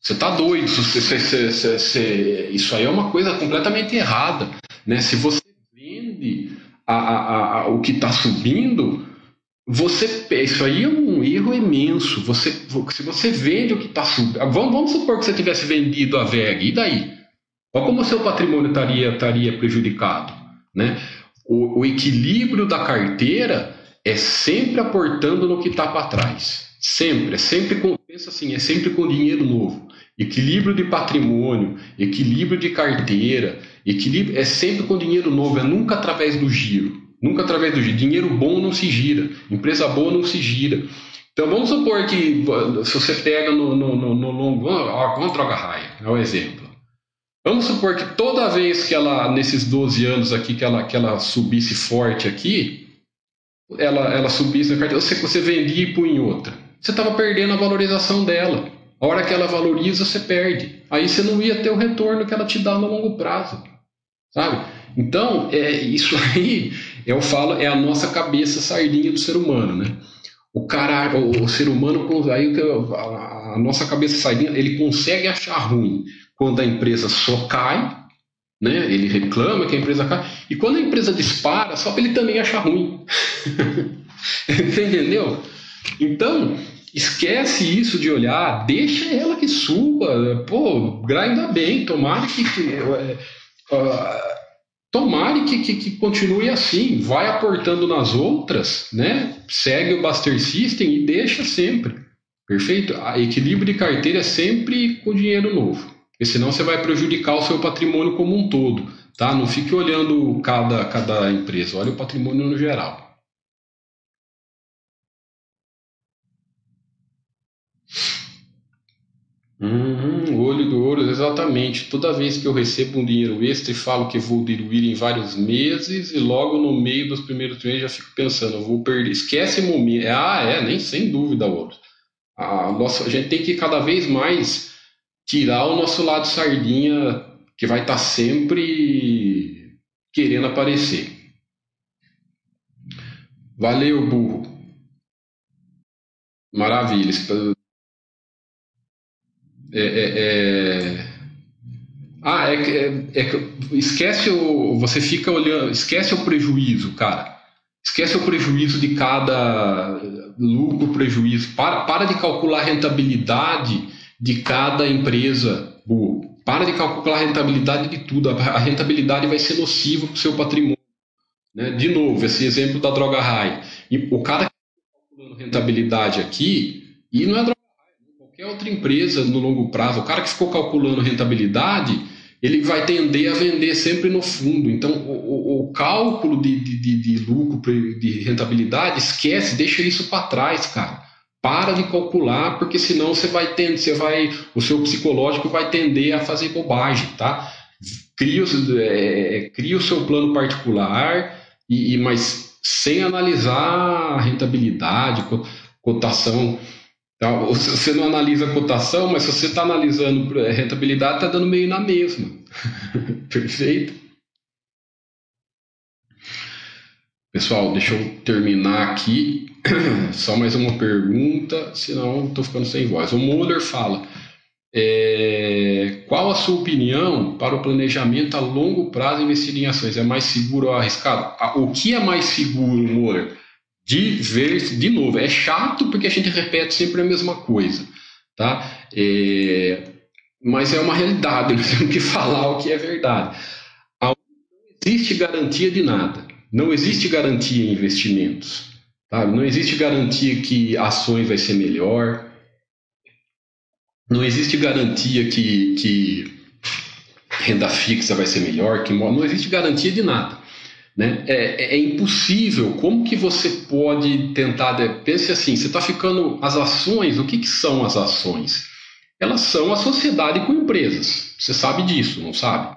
Você está doido. Você, você, você, isso aí é uma coisa completamente errada. Né? Se você vende a, a, a, o que está subindo, você isso aí é um erro imenso. Você, se você vende o que está subindo. Vamos, vamos supor que você tivesse vendido a VEG, e daí? Olha como o seu patrimônio estaria, estaria prejudicado. Né? O, o equilíbrio da carteira é sempre aportando no que está para trás. Sempre, é sempre com, pensa assim, é sempre com dinheiro novo. Equilíbrio de patrimônio, equilíbrio de carteira, equilíbrio é sempre com dinheiro novo, é nunca através do giro. Nunca através do giro. Dinheiro bom não se gira, empresa boa não se gira. Então vamos supor que se você pega no, no, no, no longo. Vamos droga raia, é um exemplo. Vamos supor que toda vez que ela, nesses 12 anos aqui, que ela, que ela subisse forte aqui, ela, ela subisse na carteira, você, você vendia e punha outra. Você estava perdendo a valorização dela. A hora que ela valoriza, você perde. Aí você não ia ter o retorno que ela te dá no longo prazo. Sabe? Então, é, isso aí, eu falo, é a nossa cabeça sardinha do ser humano, né? O cara, o, o ser humano, aí a, a nossa cabeça sardinha, ele consegue achar ruim quando a empresa só cai, né? Ele reclama que a empresa cai, e quando a empresa dispara, só ele também acha ruim. Entendeu? Então, esquece isso de olhar, deixa ela que suba, pô, ainda bem, tomara que, que uh, tomare que, que, que, continue assim, vai aportando nas outras, né? Segue o Buster System e deixa sempre. Perfeito? A equilíbrio de carteira é sempre com dinheiro novo. Porque senão você vai prejudicar o seu patrimônio como um todo. Tá? Não fique olhando cada, cada empresa, olhe o patrimônio no geral. Uhum, olho do ouro, exatamente. Toda vez que eu recebo um dinheiro extra e falo que vou diluir em vários meses, e logo no meio dos primeiros meses já fico pensando, vou perder. Esquece momento. Ah, é, nem sem dúvida, ouro. A, nossa, a gente tem que cada vez mais tirar o nosso lado sardinha, que vai estar tá sempre querendo aparecer. Valeu, burro. Maravilha. É, é, é... Ah, é, é, é, esquece o. Você fica olhando. Esquece o prejuízo, cara. Esquece o prejuízo de cada lucro, prejuízo. Para, para de calcular a rentabilidade de cada empresa. Boa. Para de calcular a rentabilidade de tudo. A rentabilidade vai ser nociva para o seu patrimônio. Né? De novo, esse exemplo da droga high. E o cara que está calculando rentabilidade aqui, e não é droga qualquer outra empresa no longo prazo, o cara que ficou calculando rentabilidade, ele vai tender a vender sempre no fundo. Então, o, o cálculo de, de, de, lucro, de rentabilidade, esquece, deixa isso para trás, cara. Para de calcular, porque senão você vai tendo, você vai, o seu psicológico vai tender a fazer bobagem, tá? Cria, é, cria o seu plano particular, e, mas sem analisar a rentabilidade, cotação então, você não analisa a cotação, mas se você está analisando a rentabilidade, está dando meio na mesma. Perfeito? Pessoal, deixa eu terminar aqui. Só mais uma pergunta, senão estou ficando sem voz. O Muller fala: é, qual a sua opinião para o planejamento a longo prazo investir em ações? É mais seguro ou arriscado? O que é mais seguro, Muller? De ver, de novo, é chato porque a gente repete sempre a mesma coisa, tá? É, mas é uma realidade, nós temos que falar o que é verdade. Não existe garantia de nada, não existe garantia em investimentos, tá? não existe garantia que ações vai ser melhor, não existe garantia que, que renda fixa vai ser melhor, que não existe garantia de nada. Né? É, é, é, impossível. Como que você pode tentar. Pense assim: você está ficando. As ações, o que, que são as ações? Elas são a sociedade com empresas. Você sabe disso, não sabe?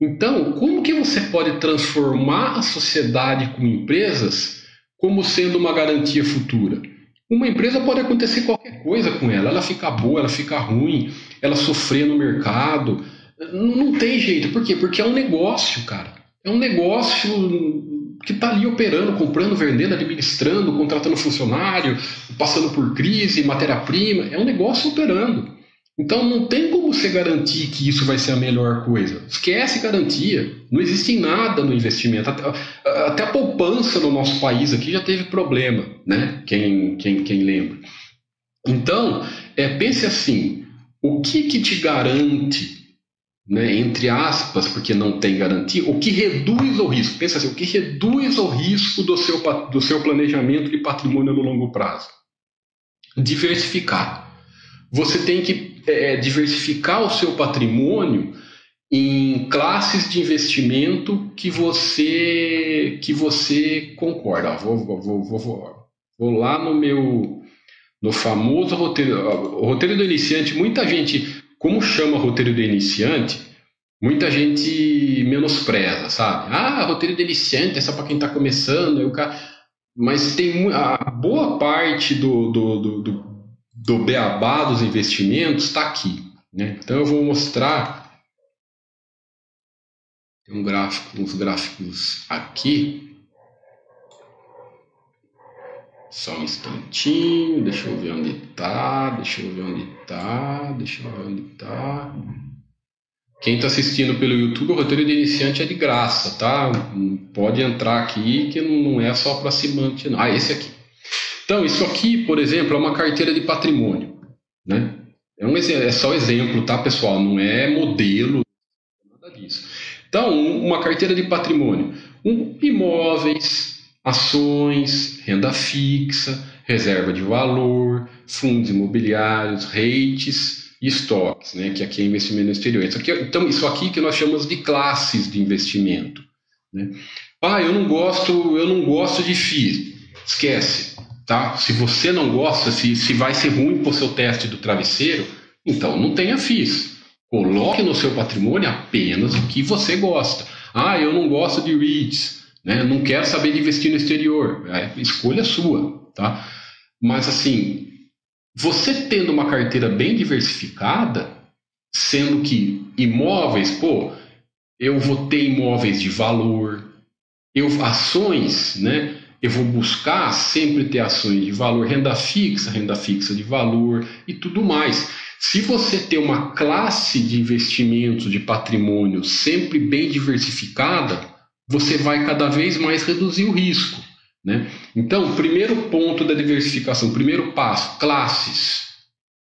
Então, como que você pode transformar a sociedade com empresas como sendo uma garantia futura? Uma empresa pode acontecer qualquer coisa com ela, ela fica boa, ela fica ruim, ela sofrer no mercado. Não, não tem jeito. Por quê? Porque é um negócio, cara. É um negócio que está ali operando, comprando, vendendo, administrando, contratando funcionário, passando por crise, matéria-prima. É um negócio operando. Então não tem como você garantir que isso vai ser a melhor coisa. Esquece garantia. Não existe nada no investimento. Até, a poupança no nosso país aqui já teve problema, né? Quem, quem, quem lembra. Então, é, pense assim: o que, que te garante né, entre aspas, porque não tem garantia, o que reduz o risco. Pensa assim, o que reduz o risco do seu, do seu planejamento de patrimônio no longo prazo? Diversificar. Você tem que é, é diversificar o seu patrimônio em classes de investimento que você que você concorda. Vou, vou, vou, vou, vou lá no meu no famoso roteiro, o roteiro do iniciante. Muita gente como chama roteiro do iniciante, muita gente menospreza, sabe? Ah, roteiro do iniciante é só para quem está começando. o cara... Mas tem a boa parte do, do, do, do, do beabá dos investimentos está aqui. Né? Então eu vou mostrar tem um gráfico, uns gráficos aqui Só um instantinho, deixa eu ver onde tá, deixa eu ver onde tá, deixa eu ver onde tá. Quem está assistindo pelo YouTube, o roteiro de iniciante é de graça, tá? Pode entrar aqui que não é só para assinante, não. Ah, esse aqui. Então, isso aqui, por exemplo, é uma carteira de patrimônio, né? É, um, é só exemplo, tá, pessoal? Não é modelo, nada disso. Então, uma carteira de patrimônio. Um, imóveis, ações, renda fixa, reserva de valor, fundos imobiliários, rates e estoques, né, que aqui é investimento exterior. Isso aqui, então, isso aqui que nós chamamos de classes de investimento. Né? Ah, eu não gosto, eu não gosto de FII. Esquece, tá? Se você não gosta, se, se vai ser ruim para o seu teste do travesseiro, então não tenha FIIs. Coloque no seu patrimônio apenas o que você gosta. Ah, eu não gosto de REITs. Né? Não quero saber de investir no exterior. É escolha sua. Tá? Mas assim, você tendo uma carteira bem diversificada, sendo que imóveis, pô, eu vou ter imóveis de valor, eu ações, né? Eu vou buscar sempre ter ações de valor, renda fixa, renda fixa de valor e tudo mais. Se você ter uma classe de investimentos de patrimônio sempre bem diversificada, você vai cada vez mais reduzir o risco. Né? Então, primeiro ponto da diversificação, primeiro passo, classes.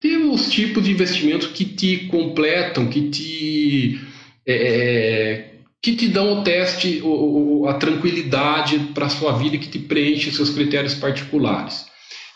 Tem os tipos de investimentos que te completam, que te, é, é que te dão o teste, o, a tranquilidade para a sua vida, que te preenche seus critérios particulares.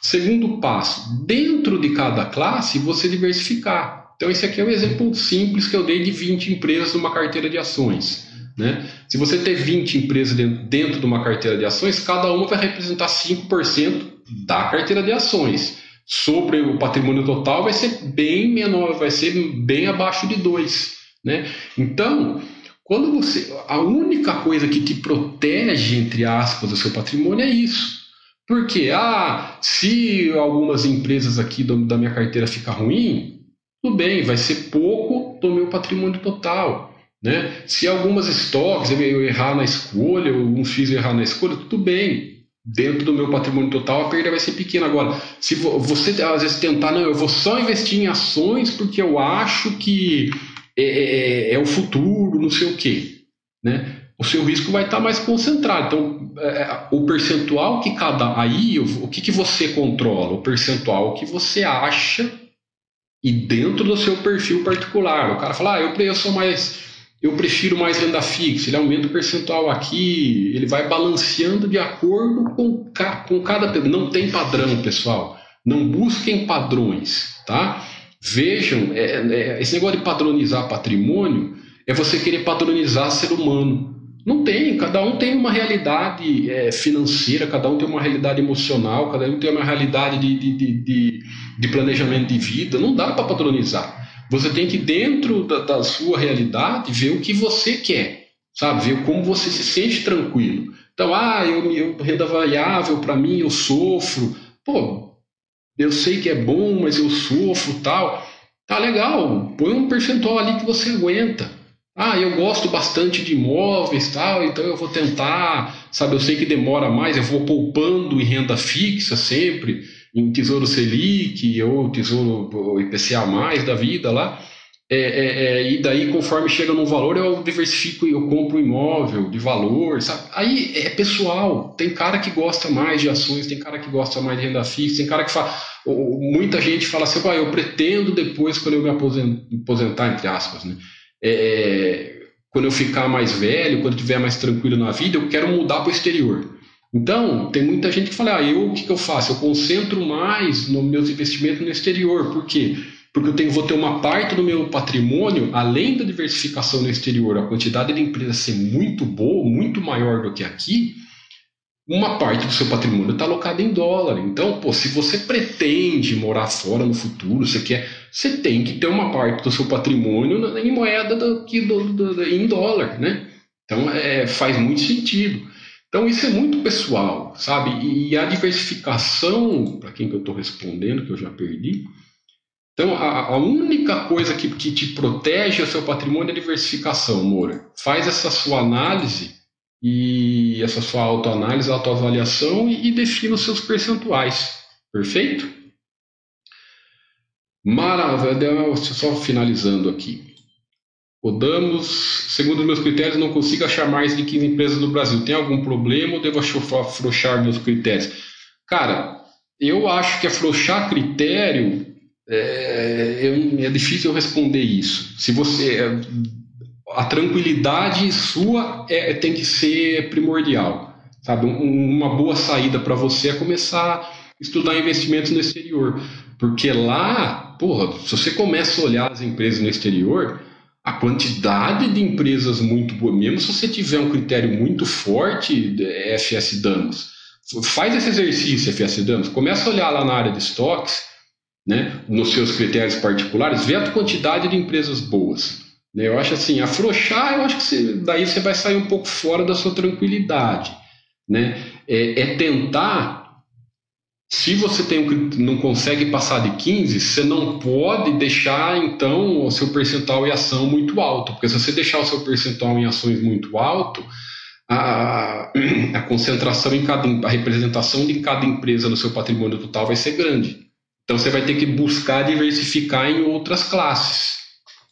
Segundo passo, dentro de cada classe, você diversificar. Então, esse aqui é um exemplo simples que eu dei de 20 empresas numa carteira de ações. Né? Se você ter 20 empresas dentro de uma carteira de ações, cada uma vai representar 5% da carteira de ações. Sobre o patrimônio total vai ser bem menor, vai ser bem abaixo de 2. Né? Então, quando você. A única coisa que te protege, entre aspas, do seu patrimônio é isso. Porque, ah, se algumas empresas aqui da minha carteira ficar ruim, tudo bem, vai ser pouco do meu patrimônio total. Né? Se algumas estoques eu errar na escolha, ou um errar na escolha, tudo bem. Dentro do meu patrimônio total, a perda vai ser pequena. Agora, se você às vezes tentar, não, eu vou só investir em ações porque eu acho que é, é, é, é o futuro, não sei o quê. Né? O seu risco vai estar mais concentrado. Então, é, é o percentual que cada. Aí, o que, que você controla? O percentual que você acha e dentro do seu perfil particular. O cara fala, ah, eu, eu sou mais eu prefiro mais renda fixa, ele aumenta o percentual aqui, ele vai balanceando de acordo com, com cada. Não tem padrão, pessoal. Não busquem padrões, tá? Vejam, é, é, esse negócio de padronizar patrimônio é você querer padronizar ser humano. Não tem, cada um tem uma realidade é, financeira, cada um tem uma realidade emocional, cada um tem uma realidade de, de, de, de planejamento de vida. Não dá para padronizar. Você tem que, dentro da, da sua realidade, ver o que você quer, sabe? Ver como você se sente tranquilo. Então, ah, eu, eu renda variável, para mim, eu sofro. Pô, eu sei que é bom, mas eu sofro tal. Tá legal, põe um percentual ali que você aguenta. Ah, eu gosto bastante de imóveis tal, então eu vou tentar, sabe, eu sei que demora mais, eu vou poupando em renda fixa sempre, em Tesouro Selic ou Tesouro IPCA da vida lá. É, é, é, e daí, conforme chega no valor, eu diversifico eu compro imóvel de valor, sabe? Aí é pessoal. Tem cara que gosta mais de ações, tem cara que gosta mais de renda fixa, tem cara que fala. Muita gente fala assim, ah, eu pretendo depois, quando eu me aposentar, entre aspas, né? É, quando eu ficar mais velho, quando eu estiver mais tranquilo na vida, eu quero mudar para o exterior. Então, tem muita gente que fala, ah, eu o que, que eu faço? Eu concentro mais nos meus investimentos no exterior. Por quê? porque eu tenho, vou ter uma parte do meu patrimônio, além da diversificação no exterior, a quantidade de empresas ser muito boa, muito maior do que aqui, uma parte do seu patrimônio está alocada em dólar. Então, pô, se você pretende morar fora no futuro, você quer, você tem que ter uma parte do seu patrimônio em moeda do, do, do, em dólar, né? Então, é, faz muito sentido. Então, isso é muito pessoal, sabe? E a diversificação, para quem que eu estou respondendo, que eu já perdi, então, a, a única coisa que, que, te protege o seu patrimônio é a diversificação, Moura. Faz essa sua análise e essa sua autoanálise, autoavaliação e, e defina os seus percentuais. Perfeito? Maravilha. Só finalizando aqui. Podamos, segundo meus critérios, não consigo achar mais de 15 empresas no Brasil. Tem algum problema ou devo afrouxar meus critérios? Cara, eu acho que afrouxar critério é, eu, é difícil responder isso. Se você é, a tranquilidade sua é, tem que ser primordial, sabe? Um, uma boa saída para você é começar a estudar investimentos no exterior, porque lá, porra, se você começa a olhar as empresas no exterior, a quantidade de empresas muito boas, mesmo se você tiver um critério muito forte, FS Danos, faz esse exercício, FS Danos, começa a olhar lá na área de estoques né, nos seus critérios particulares, vê a quantidade de empresas boas. Né? Eu acho assim, afrouxar, eu acho que você, daí você vai sair um pouco fora da sua tranquilidade. Né? É, é tentar, se você tem não consegue passar de 15, você não pode deixar então o seu percentual em ação muito alto, porque se você deixar o seu percentual em ações muito alto, a, a concentração em cada, a representação de cada empresa no seu patrimônio total vai ser grande. Então você vai ter que buscar diversificar em outras classes.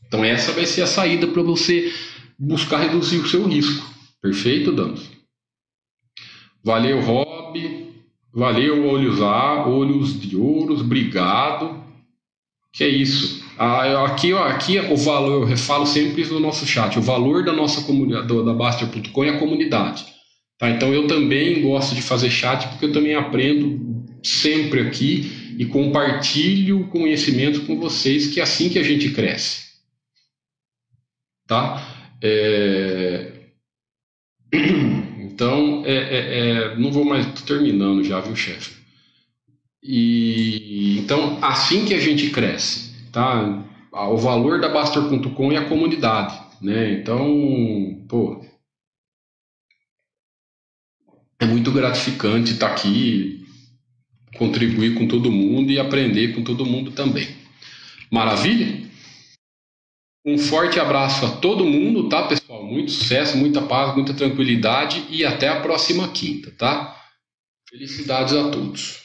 Então essa vai ser a saída para você buscar reduzir o seu risco. Perfeito, Danos? Valeu, Rob. Valeu, Olhos A, Olhos de Ouros. Obrigado. Que é isso. Ah, aqui, aqui o valor, eu falo sempre no nosso chat, o valor da nossa comunidade, da Baster.com é a comunidade. Tá? Então eu também gosto de fazer chat porque eu também aprendo sempre aqui e compartilho conhecimento com vocês, que é assim que a gente cresce. Tá? É... Então, é, é, é, não vou mais, tô terminando já, viu, chefe? E então, assim que a gente cresce, tá? O valor da Bastor.com é a comunidade, né? Então, pô, é muito gratificante estar aqui contribuir com todo mundo e aprender com todo mundo também. Maravilha? Um forte abraço a todo mundo, tá, pessoal? Muito sucesso, muita paz, muita tranquilidade e até a próxima quinta, tá? Felicidades a todos.